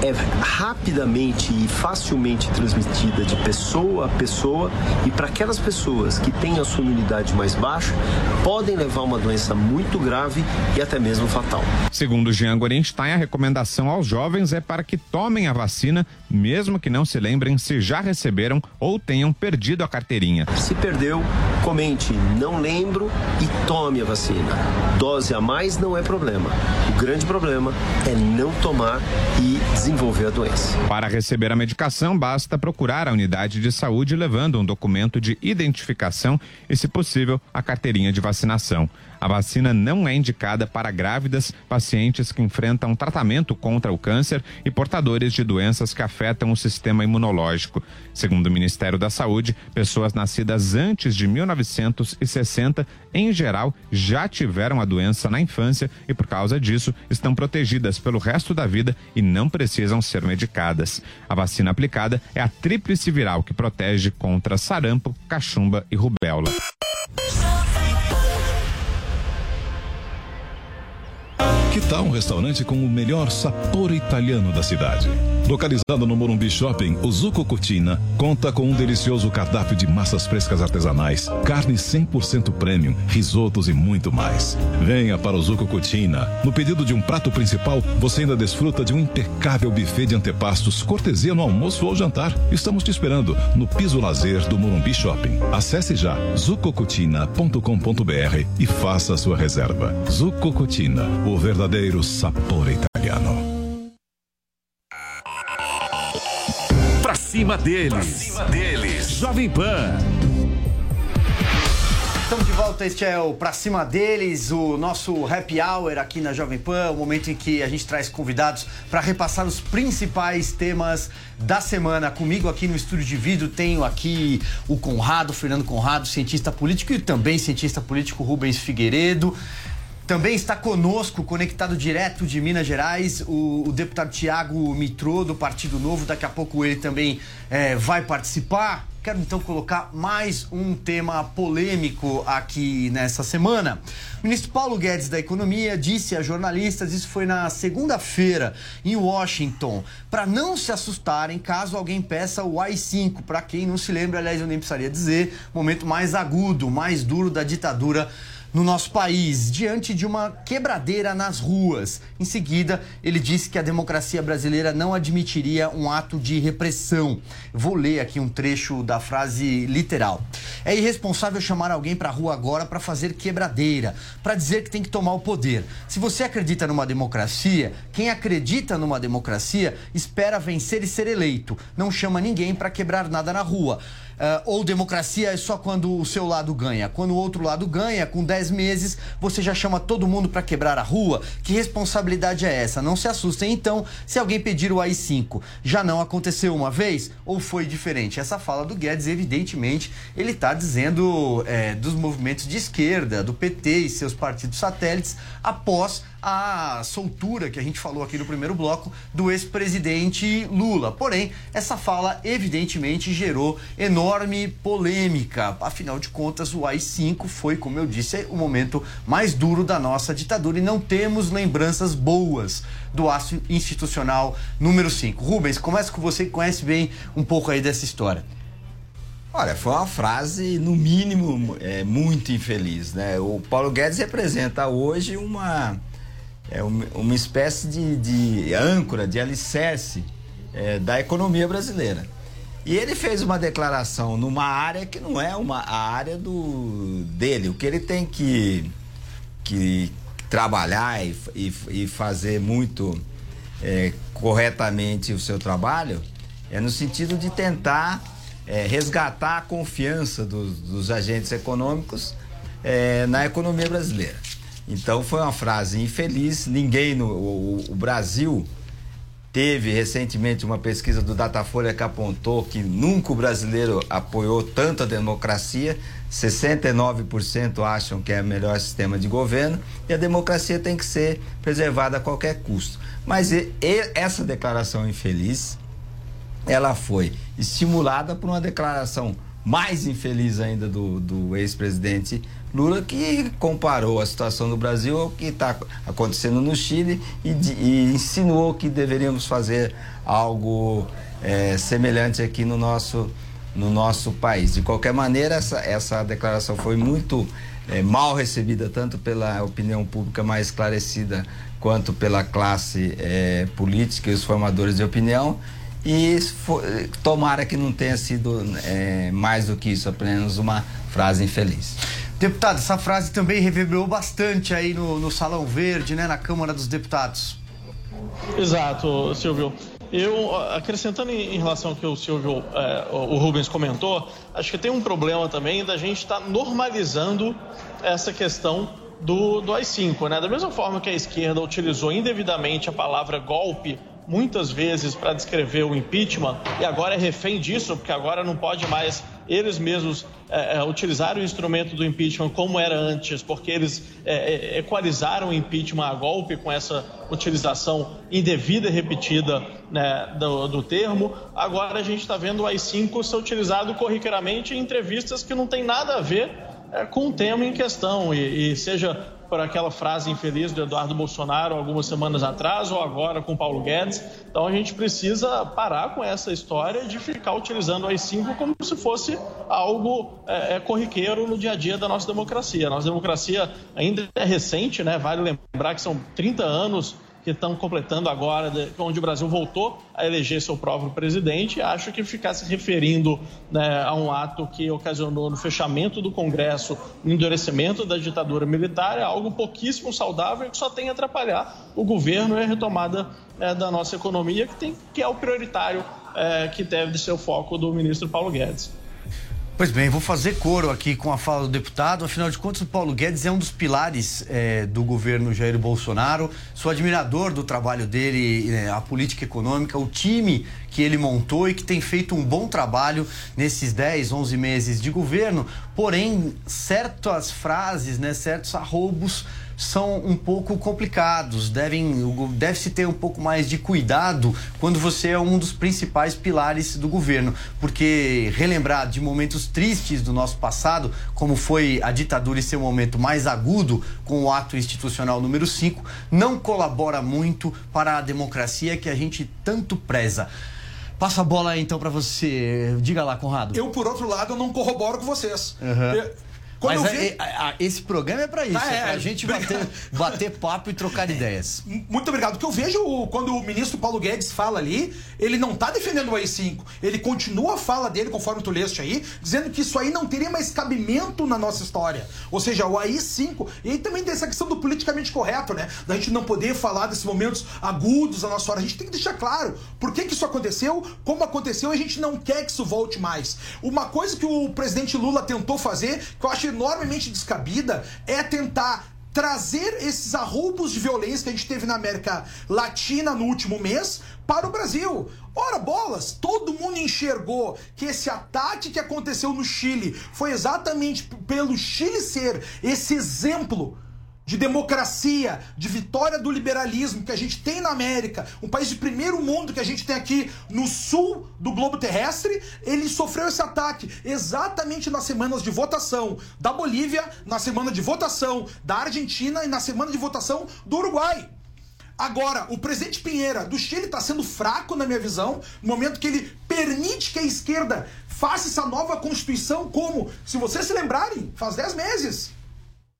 é rapidamente e facilmente transmitida de pessoa a pessoa e para aquelas pessoas que têm a sua imunidade mais baixa, podem levar uma doença muito grave e até mesmo fatal. Segundo Jean Gorenstein, a recomendação aos jovens é para que tomem a vacina, mesmo que não se lembrem se já receberam ou tenham perdido a carteirinha. Se perdeu, comente não lembro e tome a vacina. Dose a mais não é problema. O grande problema é não tomar e desenvolver a doença. Para receber a medicação, basta procurar a unidade de saúde levando um documento de identificação e, se possível, a carteirinha de vacinação. A vacina não é indicada para grávidas, pacientes que enfrentam tratamento contra o câncer e portadores de doenças que afetam o sistema imunológico. Segundo o Ministério da Saúde, pessoas nascidas antes de 1960, em geral, já tiveram a doença na infância e, por causa disso, estão protegidas pelo resto da vida e não precisam ser medicadas. A vacina aplicada é a tríplice viral que protege contra sarampo, cachumba e rubéola. Que tal um restaurante com o melhor sabor italiano da cidade? Localizado no Morumbi Shopping, o Zuco Cucina conta com um delicioso cardápio de massas frescas artesanais, carne 100% premium, risotos e muito mais. Venha para o Zuco Cucina. No pedido de um prato principal, você ainda desfruta de um impecável buffet de antepastos, cortesia no almoço ou jantar. Estamos te esperando no piso lazer do Morumbi Shopping. Acesse já zucocutina.com.br e faça a sua reserva. Zuco Cucina, o verdadeiro sabor italiano. Pra cima deles. Pra cima deles. Jovem Pan. Estamos de volta, este é o Pra Cima Deles, o nosso happy hour aqui na Jovem Pan, o momento em que a gente traz convidados para repassar os principais temas da semana. Comigo aqui no estúdio de vídeo tenho aqui o Conrado, Fernando Conrado, cientista político e também cientista político Rubens Figueiredo. Também está conosco, conectado direto de Minas Gerais, o, o deputado Tiago Mitrô, do Partido Novo. Daqui a pouco ele também é, vai participar. Quero então colocar mais um tema polêmico aqui nessa semana. O ministro Paulo Guedes da Economia disse a jornalistas, isso foi na segunda-feira, em Washington, para não se assustarem caso alguém peça o AI-5. Para quem não se lembra, aliás, eu nem precisaria dizer, momento mais agudo, mais duro da ditadura no nosso país, diante de uma quebradeira nas ruas. Em seguida, ele disse que a democracia brasileira não admitiria um ato de repressão. Vou ler aqui um trecho da frase literal. É irresponsável chamar alguém para a rua agora para fazer quebradeira, para dizer que tem que tomar o poder. Se você acredita numa democracia, quem acredita numa democracia espera vencer e ser eleito. Não chama ninguém para quebrar nada na rua. Uh, ou democracia é só quando o seu lado ganha. Quando o outro lado ganha, com 10 meses, você já chama todo mundo para quebrar a rua. Que responsabilidade é essa? Não se assustem então se alguém pedir o AI-5. Já não aconteceu uma vez ou foi diferente? Essa fala do Guedes, evidentemente, ele está dizendo é, dos movimentos de esquerda, do PT e seus partidos satélites, após a soltura que a gente falou aqui no primeiro bloco do ex-presidente Lula. Porém, essa fala evidentemente gerou enorme polêmica. Afinal de contas, o AI-5 foi, como eu disse, o momento mais duro da nossa ditadura e não temos lembranças boas do ato institucional número 5. Rubens, começa com você que conhece bem um pouco aí dessa história. Olha, foi uma frase, no mínimo, é, muito infeliz, né? O Paulo Guedes representa hoje uma é uma, espécie de, de, âncora, de alicerce é, da economia brasileira. E ele fez uma declaração numa área que não é uma, a área do, dele. O que ele tem que, que trabalhar e, e, e fazer muito é, corretamente o seu trabalho é no sentido de tentar é, resgatar a confiança dos, dos agentes econômicos é, na economia brasileira. Então foi uma frase infeliz. Ninguém no o, o Brasil teve recentemente uma pesquisa do Datafolha que apontou que nunca o brasileiro apoiou tanto a democracia. 69% acham que é o melhor sistema de governo e a democracia tem que ser preservada a qualquer custo. Mas e, e, essa declaração infeliz, ela foi estimulada por uma declaração mais infeliz ainda do, do ex-presidente Lula, que comparou a situação do Brasil ao que está acontecendo no Chile e, e, insinuou que deveríamos fazer algo é, semelhante aqui no nosso, no nosso país. De qualquer maneira, essa, essa declaração foi muito é, mal recebida, tanto pela opinião pública mais esclarecida quanto pela classe é, política e os formadores de opinião. E tomara que não tenha sido é, mais do que isso, apenas uma frase infeliz. Deputado, essa frase também reverberou bastante aí no, no Salão Verde, né, na Câmara dos Deputados. Exato, Silvio. Eu, acrescentando em, relação ao que o Silvio, é, o Rubens comentou, acho que tem um problema também da gente estar tá normalizando essa questão do, do AI-5, né? Da mesma forma que a esquerda utilizou indevidamente a palavra golpe muitas vezes para descrever o impeachment e agora é refém disso, porque agora não pode mais eles mesmos é, é, utilizar o instrumento do impeachment como era antes, porque eles é, é, equalizaram o impeachment a golpe com essa utilização indevida e repetida né, do, do, termo. Agora a gente está vendo o AI-5 ser utilizado corriqueiramente em entrevistas que não tem nada a ver é, com o tema em questão, e, e seja por aquela frase infeliz do Eduardo Bolsonaro algumas semanas atrás ou agora com Paulo Guedes. Então a gente precisa parar com essa história de ficar utilizando o AI-5 como se fosse algo é, é, corriqueiro no dia a dia da nossa democracia. A nossa democracia ainda é recente, né? Vale lembrar que são 30 anos que estão completando agora, onde o Brasil voltou a eleger seu próprio presidente. Acho que ficar se referindo né, a um ato que ocasionou no fechamento do Congresso o endurecimento da ditadura militar é algo pouquíssimo saudável e que só tem a atrapalhar o governo e a retomada é, da nossa economia, que, tem, que é o prioritário é, que deve ser o foco do ministro Paulo Guedes. Pois bem, vou fazer coro aqui com a fala do deputado. Afinal de contas, o Paulo Guedes é um dos pilares é, do governo Jair Bolsonaro. Sou admirador do trabalho dele, é, a política econômica, o time que ele montou e que tem feito um bom trabalho nesses 10, 11 meses de governo. Porém, certas frases, né, certos arrobos são um pouco complicados. Devem, deve-se ter um pouco mais de cuidado quando você é um dos principais pilares do governo, porque relembrar de momentos tristes do nosso passado, como foi a ditadura e seu momento mais agudo com o ato institucional número 5, não colabora muito para a democracia que a gente tanto preza. Passa a bola então para você. Diga lá, Conrado. Eu, por outro lado, não corroboro com vocês. Uhum. Eu Quando Mas é, é, esse programa é para isso, ah, é, é pra gente bater, bater papo e trocar ideias. Muito obrigado. O que eu vejo quando o ministro Paulo Guedes fala ali, ele não tá defendendo o AI-5. Ele continua a fala dele, conforme tu leste aí, dizendo que isso aí não teria mais cabimento na nossa história. Ou seja, o AI-5. E aí também tem essa questão do politicamente correto, né? Da gente não poder falar desses momentos agudos da nossa história. A gente tem que deixar claro por que, que isso aconteceu, como aconteceu, e a gente não quer que isso volte mais. Uma coisa que o presidente Lula tentou fazer, que eu acho enormemente descabida, é tentar trazer esses arroubos de violência que a gente teve na América Latina no último mês para o Brasil. Ora bolas, todo mundo enxergou que esse ataque que aconteceu no Chile foi exatamente pelo Chile ser esse exemplo de democracia, de vitória do liberalismo que a gente tem na América, um país de primeiro mundo que a gente tem aqui no sul do globo terrestre, ele sofreu esse ataque exatamente nas semanas de votação da Bolívia, na semana de votação da Argentina e na semana de votação do Uruguai. Agora, o presidente Pinheira do Chile está sendo fraco, na minha visão, no momento que ele permite que a esquerda faça essa nova constituição, como, se vocês se lembrarem, faz 10 meses.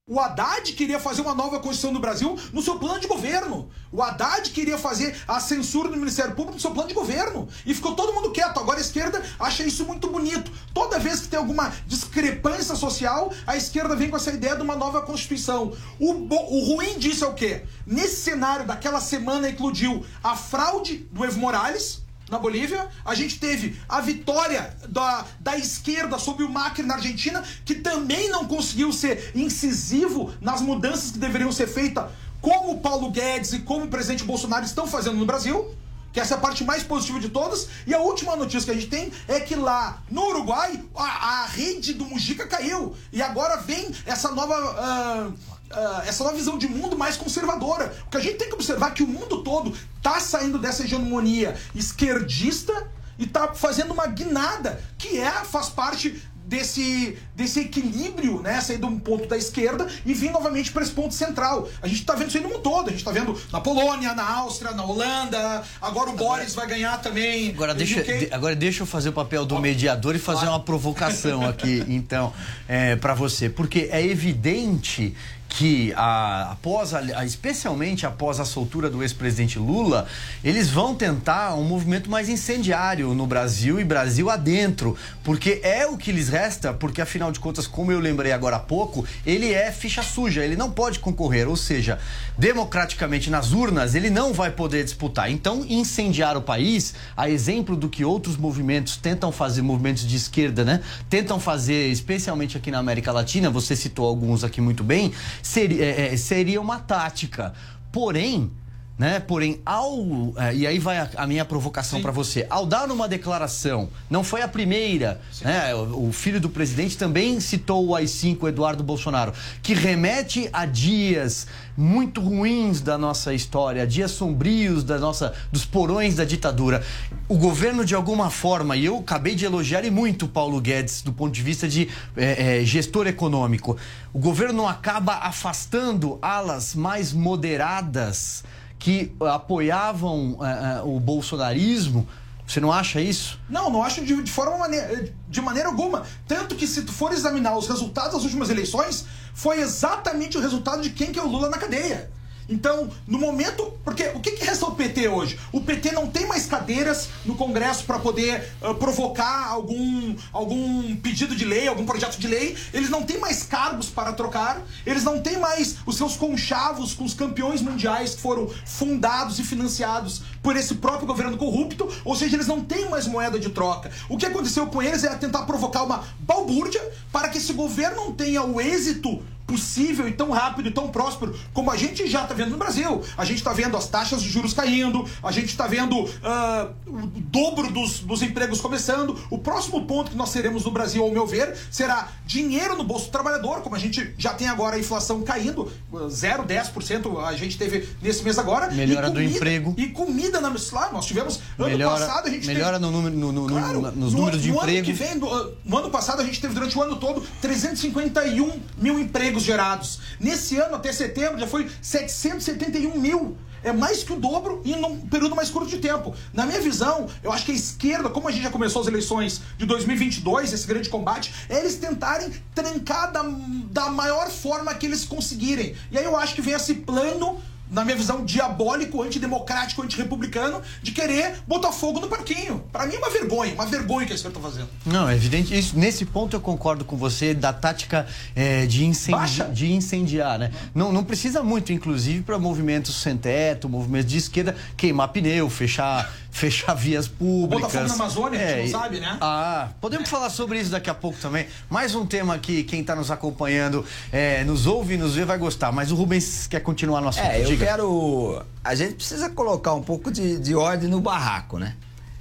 O Haddad queria fazer uma nova Constituição do Brasil no seu plano de governo. O Haddad queria fazer a censura do Ministério Público no seu plano de governo. E ficou todo mundo quieto. Agora a esquerda acha isso muito bonito. Toda vez que tem alguma discrepância social, a esquerda vem com essa ideia de uma nova Constituição. O, o ruim disso é o quê? Nesse cenário daquela semana eclodiu a fraude do Evo Morales na Bolívia, a gente teve a vitória da, da esquerda sobre o Macri na Argentina, que também não conseguiu ser incisivo nas mudanças que deveriam ser feitas, como o Paulo Guedes e como o presidente Bolsonaro estão fazendo no Brasil. Que essa é a parte mais positiva de todas. E a última notícia que a gente tem é que lá no Uruguai a, a rede do Mujica caiu. E agora vem essa nova. Uh, uh, essa nova visão de mundo mais conservadora. O que a gente tem que observar que o mundo todo está saindo dessa hegemonia esquerdista e está fazendo uma guinada que é faz parte desse, desse equilíbrio, né? Sair de um ponto da esquerda e vir novamente para esse ponto central. A gente está vendo isso aí no mundo todo. A gente está vendo na Polônia, na Áustria, na Holanda. Agora o Boris vai ganhar também. Agora deixa, agora deixa eu fazer o papel do mediador e fazer claro. uma provocação aqui, então, é, para você. Porque é evidente que a, após a, especialmente após a soltura do ex-presidente Lula, eles vão tentar um movimento mais incendiário no Brasil e Brasil adentro, porque é o que lhes resta, porque afinal de contas, como eu lembrei agora há pouco, ele é ficha suja, ele não pode concorrer, ou seja, democraticamente nas urnas, ele não vai poder disputar. Então, incendiar o país, a exemplo do que outros movimentos tentam fazer, movimentos de esquerda, né? Tentam fazer, especialmente aqui na América Latina, você citou alguns aqui muito bem, seria, é, é, seria uma tática. Porém, né? Porém, ao. É, e aí vai a, a minha provocação para você. Ao dar uma declaração, não foi a primeira, né? O, o, filho do presidente também citou o AI-5, Eduardo Bolsonaro, que remete a dias muito ruins da nossa história, dias sombrios da nossa, dos porões da ditadura. O governo, de alguma forma, e eu acabei de elogiar e muito Paulo Guedes do ponto de vista de é, é, gestor econômico, o governo acaba afastando alas mais moderadas que apoiavam uh, uh, o bolsonarismo. Você não acha isso? Não, não acho de, de forma maneira, de maneira alguma. Tanto que se tu for examinar os resultados das últimas eleições, foi exatamente o resultado de quem que é o Lula na cadeia. Então, no momento. Porque o que, que resta ao PT hoje? O PT não tem mais cadeiras no Congresso para poder uh, provocar algum, algum pedido de lei, algum projeto de lei. Eles não têm mais cargos para trocar. Eles não têm mais os seus conchavos com os campeões mundiais que foram fundados e financiados por esse próprio governo corrupto. Ou seja, eles não têm mais moeda de troca. O que aconteceu com eles é tentar provocar uma balbúrdia para que esse governo não tenha o êxito possível e tão rápido e tão próspero como a gente já está vendo no Brasil. A gente está vendo as taxas de juros caindo, a gente está vendo uh, o dobro dos, dos empregos começando. O próximo ponto que nós teremos no Brasil, ao meu ver, será dinheiro no bolso do trabalhador, como a gente já tem agora a inflação caindo, 0, 10% a gente teve nesse mês agora. Melhora comida, do emprego. E comida na lá, nós tivemos ano melhora, passado a gente melhora teve, no número no, no, claro, no, nos no, números de emprego. Ano que vem, no, no ano passado a gente teve durante o ano todo 351 mil empregos gerados. Nesse ano, até setembro, já foi 771 mil. é mais que o dobro em um período mais curto de tempo. Na minha visão, eu acho que a esquerda, como a gente já começou as eleições de 2022, esse grande combate, é eles tentarem trancar da, da maior forma que eles conseguirem. E aí eu acho que vem esse plano na minha visão, diabólico, antidemocrático, antirrepublicano, de querer botar fogo no parquinho. Para mim é uma vergonha, uma vergonha que a esquerda tá fazendo. Não, é evidente. Isso, nesse ponto eu concordo com você da tática é, de, incendi de incendiar, né? Não, não precisa muito, inclusive, para movimentos sem teto, movimentos de esquerda, queimar pneu, fechar fechar vias públicas. Botafogo na Amazônia, é, a gente não sabe, né? Ah, podemos é. falar sobre isso daqui a pouco também. Mais um tema que quem está nos acompanhando, é, nos ouve e nos vê vai gostar. Mas o Rubens quer continuar no assunto. É, eu Diga. quero. A gente precisa colocar um pouco de, de ordem no barraco, né?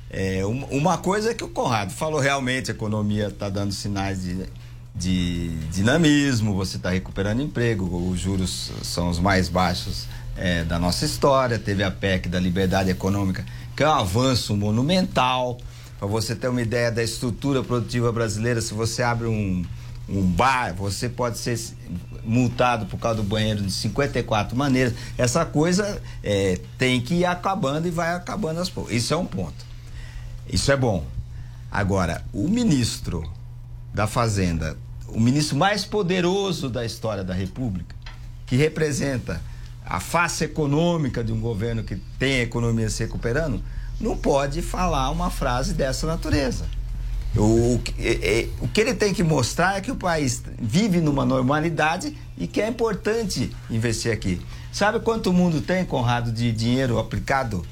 É, uma coisa é que o Conrado falou realmente, a economia está dando sinais de, de dinamismo, você está recuperando emprego, os juros são os mais baixos é, da nossa história, teve a PEC da liberdade econômica que é um avanço monumental. Para você ter uma ideia da estrutura produtiva brasileira, se você abre um, um bar, você pode ser multado por causa do banheiro de 54 maneiras. Essa coisa é, tem que ir acabando e vai acabando aos poucos. Isso é um ponto. Isso é bom. Agora, o ministro da Fazenda, o ministro mais poderoso da história da República, que representa a face econômica de um governo que tem a economia se recuperando, não pode falar uma frase dessa natureza. O, o que ele tem que mostrar é que o país vive numa normalidade e que é importante investir aqui. Sabe quanto o mundo tem, Conrado, de dinheiro aplicado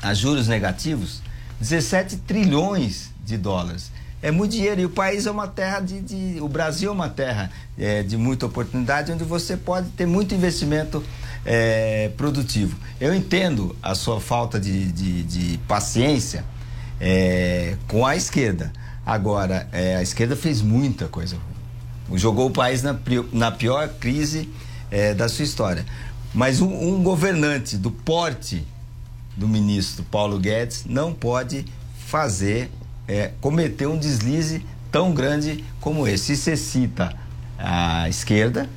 a juros negativos? 17 trilhões de dólares é muito dinheiro. E o país é uma terra de. de o Brasil é uma terra é, de muita oportunidade, onde você pode ter muito investimento é, produtivo. Eu entendo a sua falta de, de, de paciência é, com a esquerda. Agora, é, a esquerda fez muita coisa Jogou o país na, na pior crise é, da sua história. Mas um, um governante do porte do ministro Paulo Guedes não pode fazer é, cometer um deslize tão grande como esse. E você cita a esquerda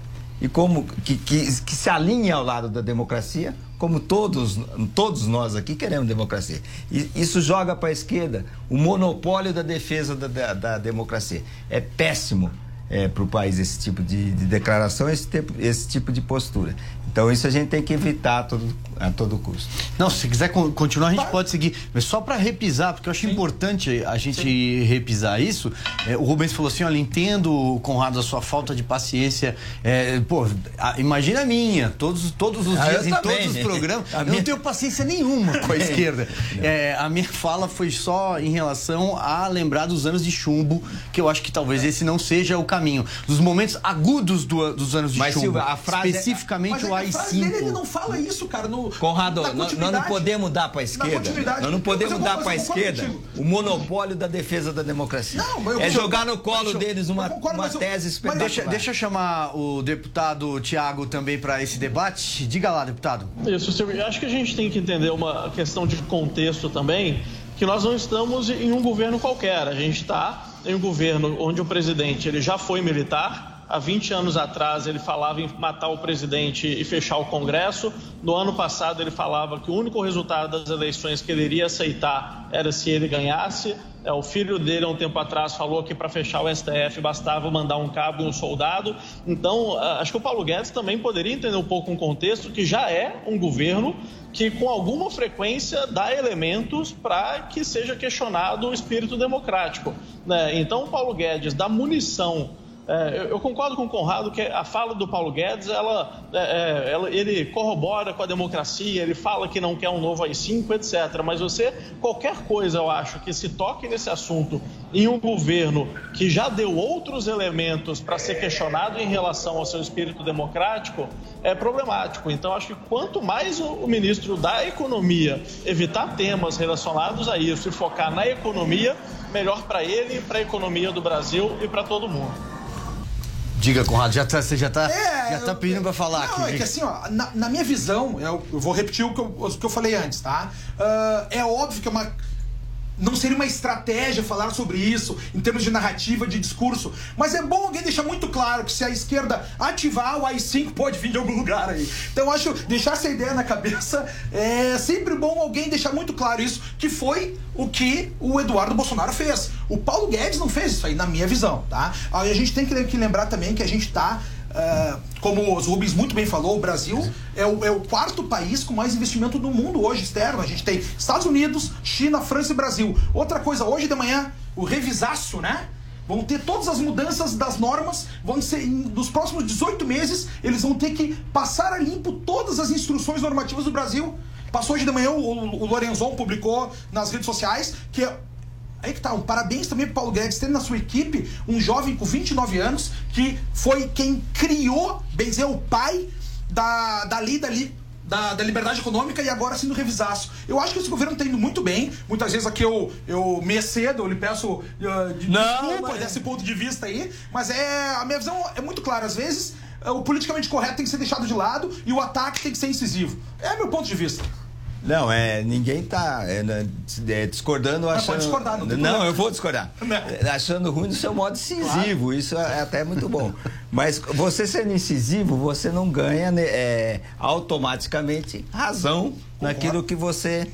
e como que, que, que se alinha ao lado da democracia, como todos, todos nós aqui queremos democracia. E isso joga para a esquerda o monopólio da defesa da, da, da democracia. É péssimo é, para o país esse tipo de, de declaração, esse, tipo, esse tipo de postura. Então isso a gente tem que evitar todo, a todo custo. Não, se quiser continuar, a gente pode seguir. Mas só para repisar, porque eu acho Sim. importante a gente Sim. repisar isso. É, o Rubens falou assim: olha, entendo, Conrado, a sua falta de paciência. É, pô, a, imagina a minha, todos, todos os ah, dias, em também, todos os programas. eu minha... não tenho paciência nenhuma com a esquerda. É, a minha fala foi só em relação a lembrar dos anos de chumbo, que eu acho que talvez esse não seja o caminho. Dos momentos agudos do, dos anos de Mas, chumbo. A frase é- especificamente o AI-5. Ele não fala isso, cara. No, Conrado, nós, nós não podemos dar para a esquerda. Nós não podemos dar para a esquerda o monopólio da defesa da democracia. Não, é jogar no colo deles uma, concordo, uma tese espetacular. Deixa, deixa eu chamar o deputado Tiago também para esse debate. Diga lá, deputado. Isso, Silvio. Acho que a gente tem que entender uma questão de contexto também, que nós não estamos em um governo qualquer. A gente está em um governo onde o presidente ele já foi militar, Há 20 anos atrás ele falava em matar o presidente e fechar o Congresso. No ano passado ele falava que o único resultado das eleições que ele iria aceitar era se ele ganhasse. É, o filho dele, há um tempo atrás, falou que para fechar o STF bastava mandar um cabo e um soldado. Então, acho que o Paulo Guedes também poderia entender um pouco um contexto que já é um governo que, com alguma frequência, dá elementos para que seja questionado o espírito democrático. Né? Então, o Paulo Guedes dá munição é, eu, concordo com o Conrado que a fala do Paulo Guedes, ela, é, é ela, ele corrobora com a democracia, ele fala que não quer um novo AI-5, etc. Mas você, qualquer coisa, eu acho, que se toque nesse assunto em um governo que já deu outros elementos para ser questionado em relação ao seu espírito democrático, é problemático. Então, acho que quanto mais o ministro da Economia evitar temas relacionados a isso e focar na economia, melhor para ele, para a economia do Brasil e para todo mundo. Diga, Conrado, já tá, você já está é, já tá pedindo para falar não, aqui. Não, é que assim, ó, na, na minha visão, eu, eu, vou repetir o que eu, o que eu falei antes, tá? Uh, é óbvio que é uma não seria uma estratégia falar sobre isso em termos de narrativa, de discurso. Mas é bom alguém deixar muito claro que se a esquerda ativar o AI-5 pode vir de algum lugar aí. Então acho deixar essa ideia na cabeça é sempre bom alguém deixar muito claro isso, que foi o que o Eduardo Bolsonaro fez. O Paulo Guedes não fez isso aí, na minha visão, tá? A gente tem que lembrar também que a gente está Uh, como os Rubens muito bem falou, o Brasil é o, é o, quarto país com mais investimento do mundo hoje externo. A gente tem Estados Unidos, China, França e Brasil. Outra coisa, hoje de manhã, o revisaço, né? Vão ter todas as mudanças das normas, vão ser nos próximos 18 meses, eles vão ter que passar a limpo todas as instruções normativas do Brasil. Passou hoje de manhã, o, o Lorenzon publicou nas redes sociais que Aí que tá, um parabéns também pro Paulo Guedes, tendo na sua equipe um jovem com 29 anos, que foi quem criou, bem dizer, o pai da, da lei da, da, da, liberdade econômica e agora sendo revisaço. Eu acho que esse governo está indo muito bem. Muitas vezes aqui eu, eu me cedo, eu lhe peço uh, de, Não, desculpa mas... desse ponto de vista aí, mas é a minha visão é muito clara. Às vezes uh, o politicamente correto tem que ser deixado de lado e o ataque tem que ser incisivo. É meu ponto de vista. Não, é, ninguém está é, né, é, discordando achando. pode discordar, não, não eu vou discordar. Não. É, achando ruim do seu modo incisivo, claro. isso é até muito bom. Mas você sendo incisivo, você não ganha né, é, automaticamente razão naquilo que você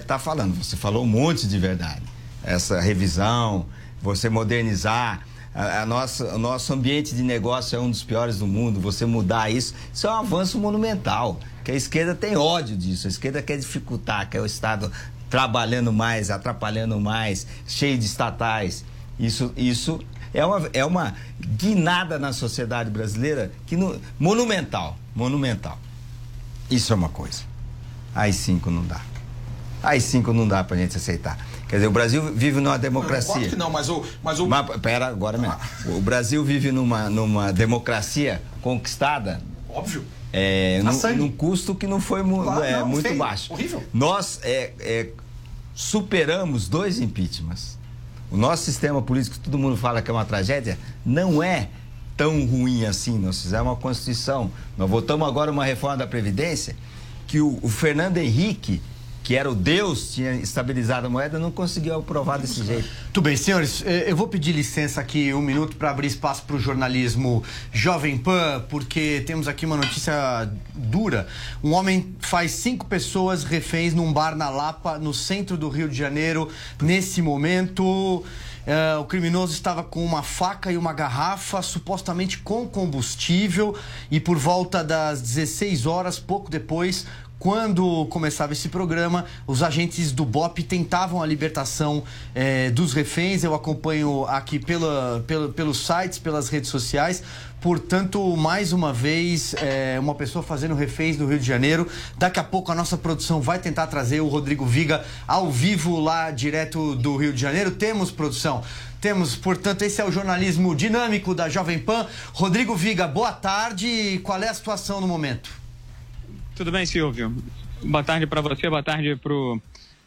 está é, falando. Você falou um monte de verdade. Essa revisão, você modernizar. A, a nossa, o nosso ambiente de negócio é um dos piores do mundo. Você mudar isso, isso é um avanço monumental que a esquerda tem ódio disso. A esquerda quer dificultar, quer o Estado trabalhando mais, atrapalhando mais, cheio de estatais. Isso, isso é uma, é uma guinada na sociedade brasileira que no, monumental, monumental. Isso é uma coisa. Aí cinco não dá. Aí cinco não dá pra gente aceitar. Quer dizer, o Brasil vive numa democracia. Não, que não, mas o. Mas o... Mas, pera, agora mesmo. Ah. O Brasil vive numa, numa democracia conquistada. Óbvio é, num, num, custo que não foi mu é, não, muito feio, baixo. Horrível. Nós é, é, superamos dois impeachments. O nosso sistema político, todo mundo fala que é uma tragédia, não é tão ruim assim. Nós fizemos uma Constituição, nós votamos agora uma reforma da Previdência, que o, o Fernando Henrique que era o Deus, tinha estabilizado a moeda, não conseguiu aprovar desse jeito. Tudo bem, senhores, eh, eu vou pedir licença aqui um minuto para abrir espaço para o jornalismo Jovem Pan, porque temos aqui uma notícia dura. Um homem faz cinco pessoas reféns num bar na Lapa, no centro do Rio de Janeiro. Nesse momento, uh, o criminoso estava com uma faca e uma garrafa, supostamente com combustível, e por volta das 16 horas, pouco depois, quando começava esse programa, os agentes do BOP tentavam a libertação eh, dos reféns. Eu acompanho aqui pela, pelos sites, pelas redes sociais. Portanto, mais uma vez, eh, uma pessoa fazendo reféns no Rio de Janeiro. Daqui a pouco a nossa produção vai tentar trazer o Rodrigo Viga ao vivo lá direto do Rio de Janeiro. Temos produção. Temos, portanto, esse é o jornalismo dinâmico da Jovem Pan. Rodrigo Viga, boa tarde. Qual é a situação no momento? Tudo bem, Silvio? Boa tarde para você, boa tarde para o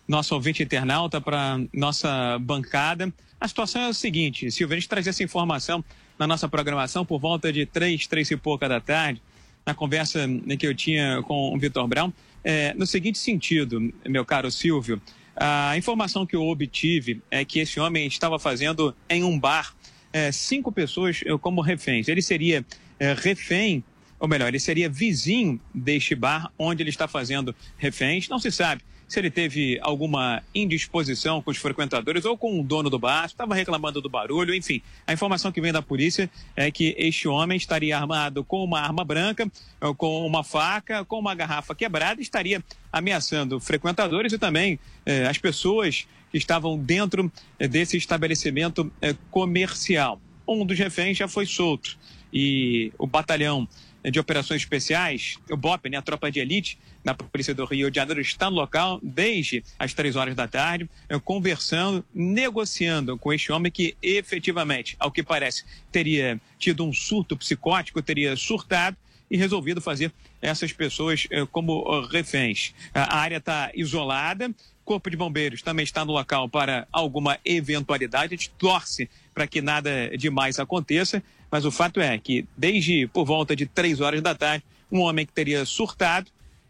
nosso ouvinte internauta, para nossa bancada. A situação é o seguinte, Silvio, a gente traz essa informação na nossa programação por volta de três, três e pouca da tarde, na conversa que eu tinha com o Vitor Brown, é, no seguinte sentido, meu caro Silvio, a informação que eu obtive é que esse homem estava fazendo em um bar é, cinco pessoas como reféns. Ele seria é, refém ou melhor, ele seria vizinho deste bar onde ele está fazendo reféns. Não se sabe se ele teve alguma indisposição com os frequentadores ou com o dono do bar, estava reclamando do barulho, enfim. A informação que vem da polícia é que este homem estaria armado com uma arma branca, com uma faca, com uma garrafa quebrada, estaria ameaçando frequentadores e também eh, as pessoas que estavam dentro eh, desse estabelecimento eh, comercial. Um dos reféns já foi solto e o batalhão de Operações Especiais, o BOP, né, a tropa de elite da Polícia do Rio de Janeiro, está no local desde as três horas da tarde, eh, conversando, negociando com este homem que efetivamente, ao que parece, teria tido um surto psicótico, teria surtado e resolvido fazer essas pessoas eh, como reféns. A área está isolada, Corpo de Bombeiros também está no local para alguma eventualidade. A gente torce para que nada demais aconteça, mas o fato é que, desde por volta de três horas da tarde, um homem que teria surtado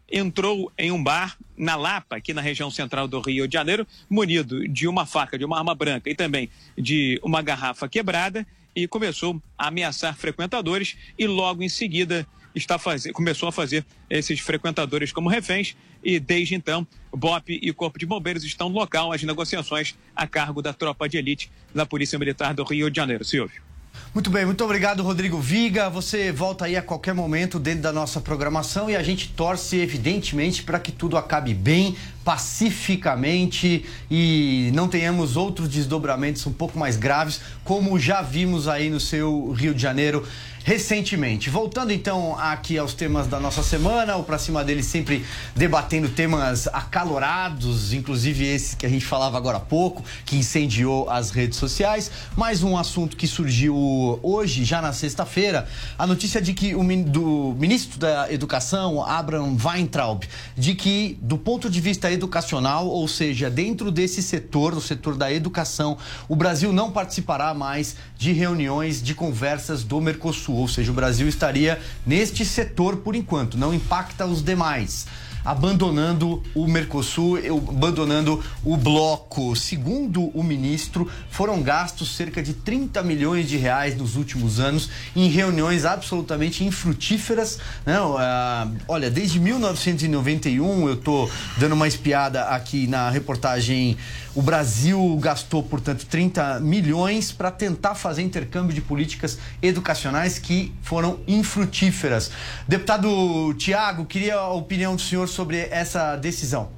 entrou em um bar na Lapa, aqui na região central do Rio de Janeiro, munido de uma faca, de uma arma branca e também de uma garrafa quebrada e começou a ameaçar frequentadores e logo em seguida está fazer, começou a fazer esses frequentadores como reféns e desde então BOP e Corpo de Bombeiros estão no local as negociações a cargo da tropa de elite da Polícia Militar do Rio de Janeiro. Silvio. Muito bem, muito obrigado, Rodrigo Viga. Você volta aí a qualquer momento dentro da nossa programação e a gente torce, evidentemente, para que tudo acabe bem, pacificamente e não tenhamos outros desdobramentos um pouco mais graves, como já vimos aí no seu Rio de Janeiro recentemente. Voltando então aqui aos temas da nossa semana, o Pra Cima dele sempre debatendo temas acalorados, inclusive esse que a gente falava agora há pouco, que incendiou as redes sociais. Mais um assunto que surgiu hoje, já na sexta-feira, a notícia de que o do ministro da Educação, Abraham Weintraub, de que do ponto de vista educacional, ou seja, dentro desse setor, do setor da educação, o Brasil não participará mais de reuniões, de conversas do Mercosul. Ou seja, o Brasil estaria neste setor por enquanto, não impacta os demais abandonando o Mercosul, abandonando o bloco. Segundo o ministro, foram gastos cerca de 30 milhões de reais nos últimos anos em reuniões absolutamente infrutíferas. Não, uh, olha, desde 1991, eu estou dando uma espiada aqui na reportagem o Brasil gastou, portanto, 30 milhões para tentar fazer intercâmbio de políticas educacionais que foram infrutíferas. Deputado Tiago, queria a opinião do senhor sobre essa decisão.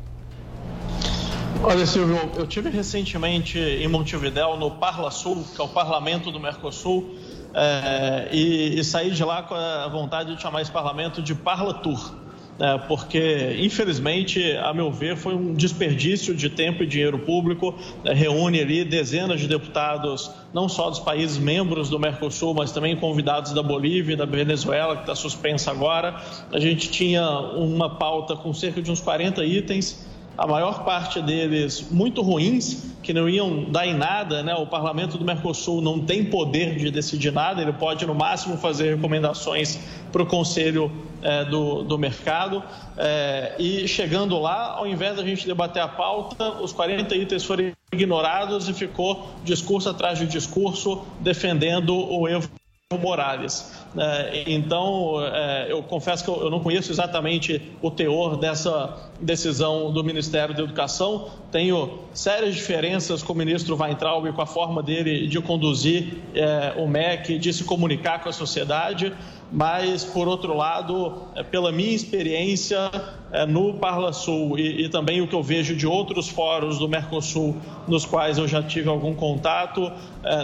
Olha, Silvio, eu tive recentemente em Montevidéu, no Parla Sul, que é o parlamento do Mercosul, é, e, e saí de lá com a vontade de chamar esse parlamento de Parla Tour porque, infelizmente, a meu ver, foi um desperdício de tempo e dinheiro público. É, reúne ali dezenas de deputados, não só dos países membros do Mercosul, mas também convidados da Bolívia e da Venezuela, que está suspensa agora. A gente tinha uma pauta com cerca de uns 40 itens a maior parte deles muito ruins, que não iam dar em nada, né? O parlamento do Mercosul não tem poder de decidir nada, ele pode no máximo fazer recomendações para o conselho é, do, do mercado. É, e chegando lá, ao invés da gente debater a pauta, os 40 itens foram ignorados e ficou discurso atrás de discurso defendendo o Evo Morales. É, então, é, eu confesso que eu não conheço exatamente o teor dessa decisão do Ministério da Educação. Tenho sérias diferenças com o ministro Weintraub e com a forma dele de conduzir é, o MEC, de se comunicar com a sociedade mas, por outro lado, pela minha experiência no Parla Sul e, também o que eu vejo de outros fóruns do Mercosul nos quais eu já tive algum contato,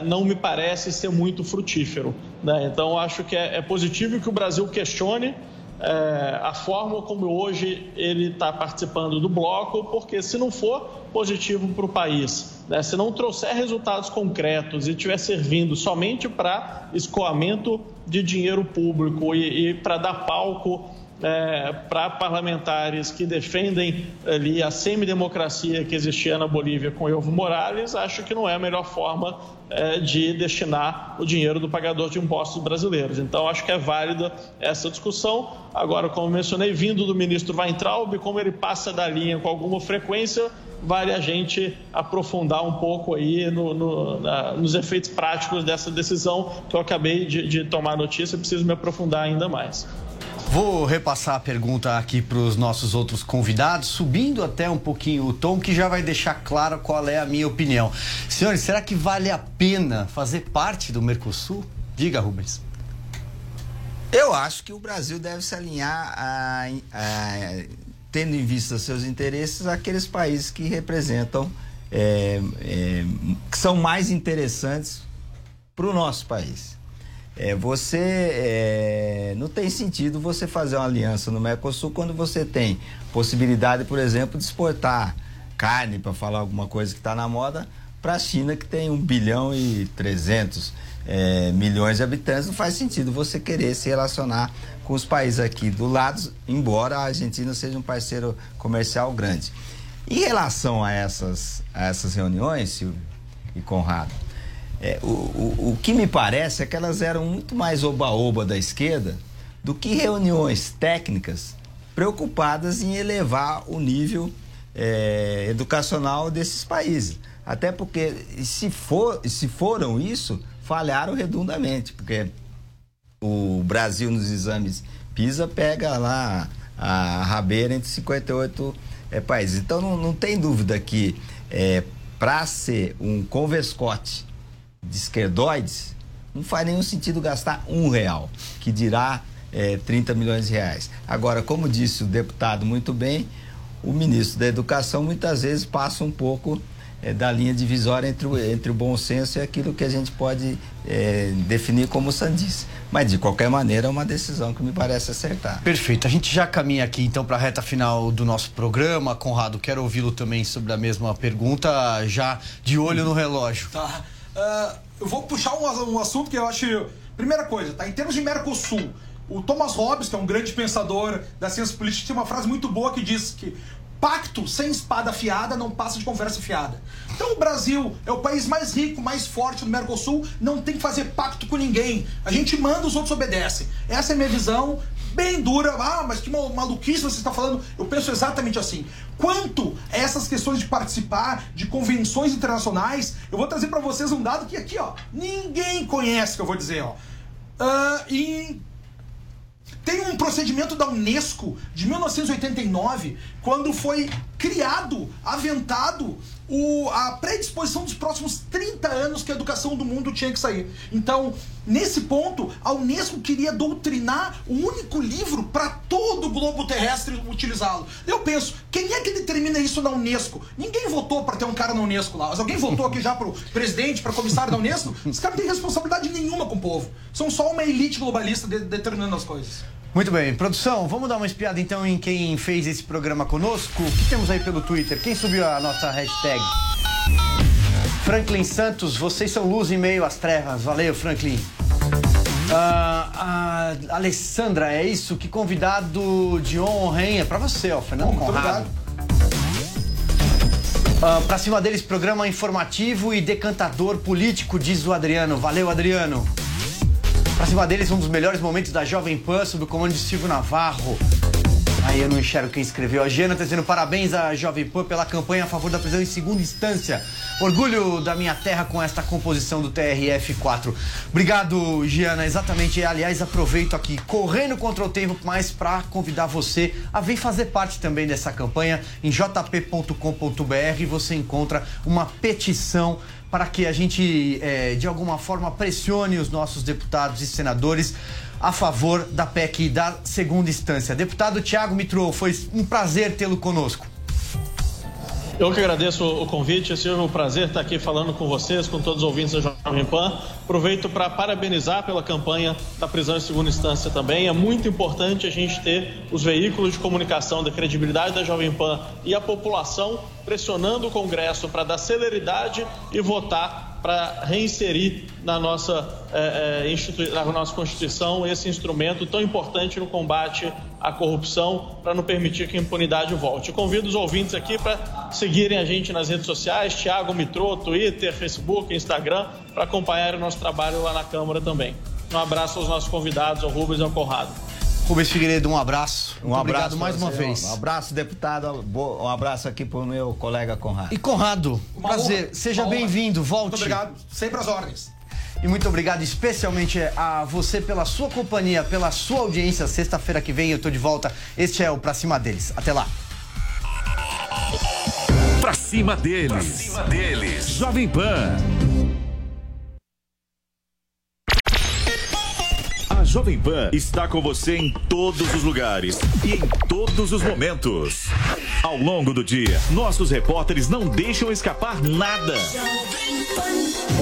não me parece ser muito frutífero. Né? Então, acho que é, é positivo que o Brasil questione é, a forma como hoje ele está participando do bloco, porque se não for positivo para o país, né, se não trouxer resultados concretos e estiver servindo somente para escoamento de dinheiro público e, e para dar palco é, para parlamentares que defendem ali a semidemocracia que existia na Bolívia com Evo Morales, acho que não é a melhor forma é, de destinar o dinheiro do pagador de impostos brasileiros. Então, acho que é válida essa discussão. Agora, como mencionei, vindo do ministro Weintraub, como ele passa da linha com alguma frequência, vale a gente aprofundar um pouco aí no, no, na, nos efeitos práticos dessa decisão que eu acabei de, de tomar notícia, preciso me aprofundar ainda mais. Vou repassar a pergunta aqui para os nossos outros convidados, subindo até um pouquinho o tom, que já vai deixar claro qual é a minha opinião. Senhores, será que vale a pena fazer parte do Mercosul? Diga, Rubens. Eu acho que o Brasil deve se alinhar, a, a, tendo em vista seus interesses, aqueles países que representam, é, é, que são mais interessantes para o nosso país. É, você é, não tem sentido você fazer uma aliança no Mercosul quando você tem possibilidade, por exemplo, de exportar carne, para falar alguma coisa que está na moda, para a China que tem 1 bilhão e 300 é, milhões de habitantes. Não faz sentido você querer se relacionar com os países aqui do lado, embora a Argentina seja um parceiro comercial grande. Em relação a essas, a essas reuniões, Silvio e Conrado, é, o, o, o que me parece é que elas eram muito mais oba-oba da esquerda do que reuniões técnicas preocupadas em elevar o nível é, educacional desses países. Até porque, se, for, se foram isso, falharam redundamente, porque o Brasil nos exames PISA pega lá a rabeira entre 58 é, países. Então não, não tem dúvida que é, para ser um converscote de esquerdoides, não faz nenhum sentido gastar um real, que dirá é, 30 milhões de reais. Agora, como disse o deputado muito bem, o ministro da Educação muitas vezes passa um pouco é, da linha divisória entre o, entre o bom senso e aquilo que a gente pode é, definir como sandice. Mas, de qualquer maneira, é uma decisão que me parece acertar. Perfeito. A gente já caminha aqui, então, para a reta final do nosso programa. Conrado, quero ouvi-lo também sobre a mesma pergunta, já de olho no relógio. Tá. Uh, eu vou puxar um, um assunto que eu acho. Primeira coisa, tá? Em termos de Mercosul, o Thomas Hobbes, que é um grande pensador da ciência política, tem uma frase muito boa que diz que Pacto sem espada afiada não passa de conversa fiada. Então o Brasil é o país mais rico, mais forte do Mercosul, não tem que fazer pacto com ninguém. A gente manda, os outros obedecem. Essa é a minha visão, bem dura. Ah, mas que maluquice você está falando. Eu penso exatamente assim. Quanto a essas questões de participar de convenções internacionais, eu vou trazer para vocês um dado que aqui, ó, ninguém conhece, que eu vou dizer, ó. Uh, e tem um procedimento da Unesco de 1989, quando foi criado, aventado o, a predisposição dos próximos 30 anos que a educação do mundo tinha que sair. Então, nesse ponto, a Unesco queria doutrinar o único livro para todo o globo terrestre utilizá-lo. Eu penso, quem é que determina isso na Unesco? Ninguém votou para ter um cara na Unesco lá. Mas alguém votou aqui já para o presidente, para comissário da Unesco? Os caras não têm responsabilidade nenhuma com o povo. São só uma elite globalista de, determinando as coisas. Muito bem, produção, vamos dar uma espiada então em quem fez esse programa conosco. O que temos aí pelo Twitter? Quem subiu a nossa hashtag? Franklin Santos, vocês são luz em meio às trevas. Valeu, Franklin. Uh, a Alessandra, é isso? Que convidado de honra, hein? É pra você, ó, Fernando Bom, Conrado. Uh, pra cima deles, programa informativo e decantador político, diz o Adriano. Valeu, Adriano. Pra cima deles, um dos melhores momentos da Jovem Pan, sob o comando de Silvio Navarro. Aí eu não enxergo quem escreveu. A Giana tá dizendo parabéns à Jovem Pan pela campanha a favor da prisão em segunda instância. Orgulho da minha terra com esta composição do TRF4. Obrigado, Giana. Exatamente. Aliás, aproveito aqui, correndo contra o tempo, mas para convidar você a vir fazer parte também dessa campanha. Em jp.com.br você encontra uma petição para que a gente, é, de alguma forma, pressione os nossos deputados e senadores a favor da PEC da segunda instância. Deputado Tiago Mitrou, foi um prazer tê-lo conosco. Eu que agradeço o convite, Silvio, um prazer estar aqui falando com vocês, com todos os ouvintes da Jovem Pan. Aproveito para parabenizar pela campanha da prisão em segunda instância também. É muito importante a gente ter os veículos de comunicação da credibilidade da Jovem Pan e a população pressionando o Congresso para dar celeridade e votar para reinserir na nossa, é, é, na nossa Constituição esse instrumento tão importante no combate à corrupção, para não permitir que a impunidade volte. Eu convido os ouvintes aqui para seguirem a gente nas redes sociais, Tiago Mitrô, Twitter, Facebook, Instagram, para acompanhar o nosso trabalho lá na Câmara também. Um abraço aos nossos convidados, ao Rubens e ao Conrado. Rubens Figueiredo, um abraço. Um Muito abraço mais uma vez. Um abraço, deputado. Um abraço aqui para o meu colega Conrado. E Conrado, uma prazer. Honra. Seja bem-vindo. Volte. Muito obrigado. Sempre às ordens. E muito obrigado especialmente a você pela sua companhia, pela sua audiência. Sexta-feira que vem eu tô de volta. Este é o Pra Cima Deles. Até lá. Pra cima deles. Pra cima deles. Jovem Pan. Jovem Pan está com você em todos os lugares e em todos os momentos. Ao longo do dia, nossos repórteres não deixam escapar nada.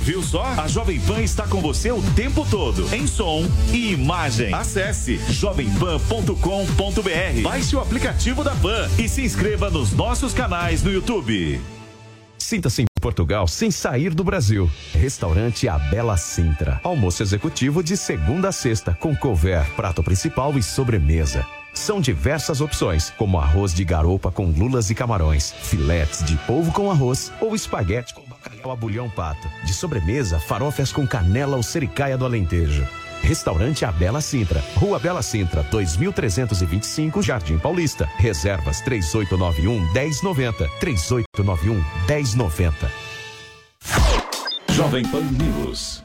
Viu só? A Jovem Pan está com você o tempo todo, em som e imagem. Acesse jovempan.com.br. Baixe o aplicativo da Pan e se inscreva nos nossos canais no YouTube. Sinta-se em Portugal sem sair do Brasil. Restaurante A Bela Sintra. Almoço executivo de segunda a sexta, com couvert, prato principal e sobremesa. São diversas opções, como arroz de garopa com lulas e camarões, filetes de polvo com arroz ou espaguete com bacalhau a bulhão pato. De sobremesa, farofas com canela ou sericaia do Alentejo. Restaurante A Bela Sintra, Rua Bela Sintra, 2325, Jardim Paulista. Reservas 3891 1090, 3891 1090. Jovem Pan News.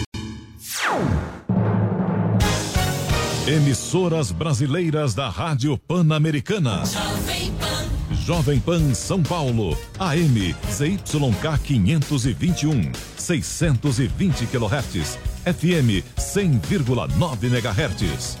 Emissoras brasileiras da Rádio Pan-Americana. Jovem Pan São Paulo, AM ZYK 521, 620 kHz, FM 100,9 MHz.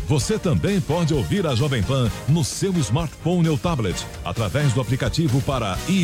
Você também pode ouvir a Jovem Pan no seu smartphone ou tablet através do aplicativo para iOS.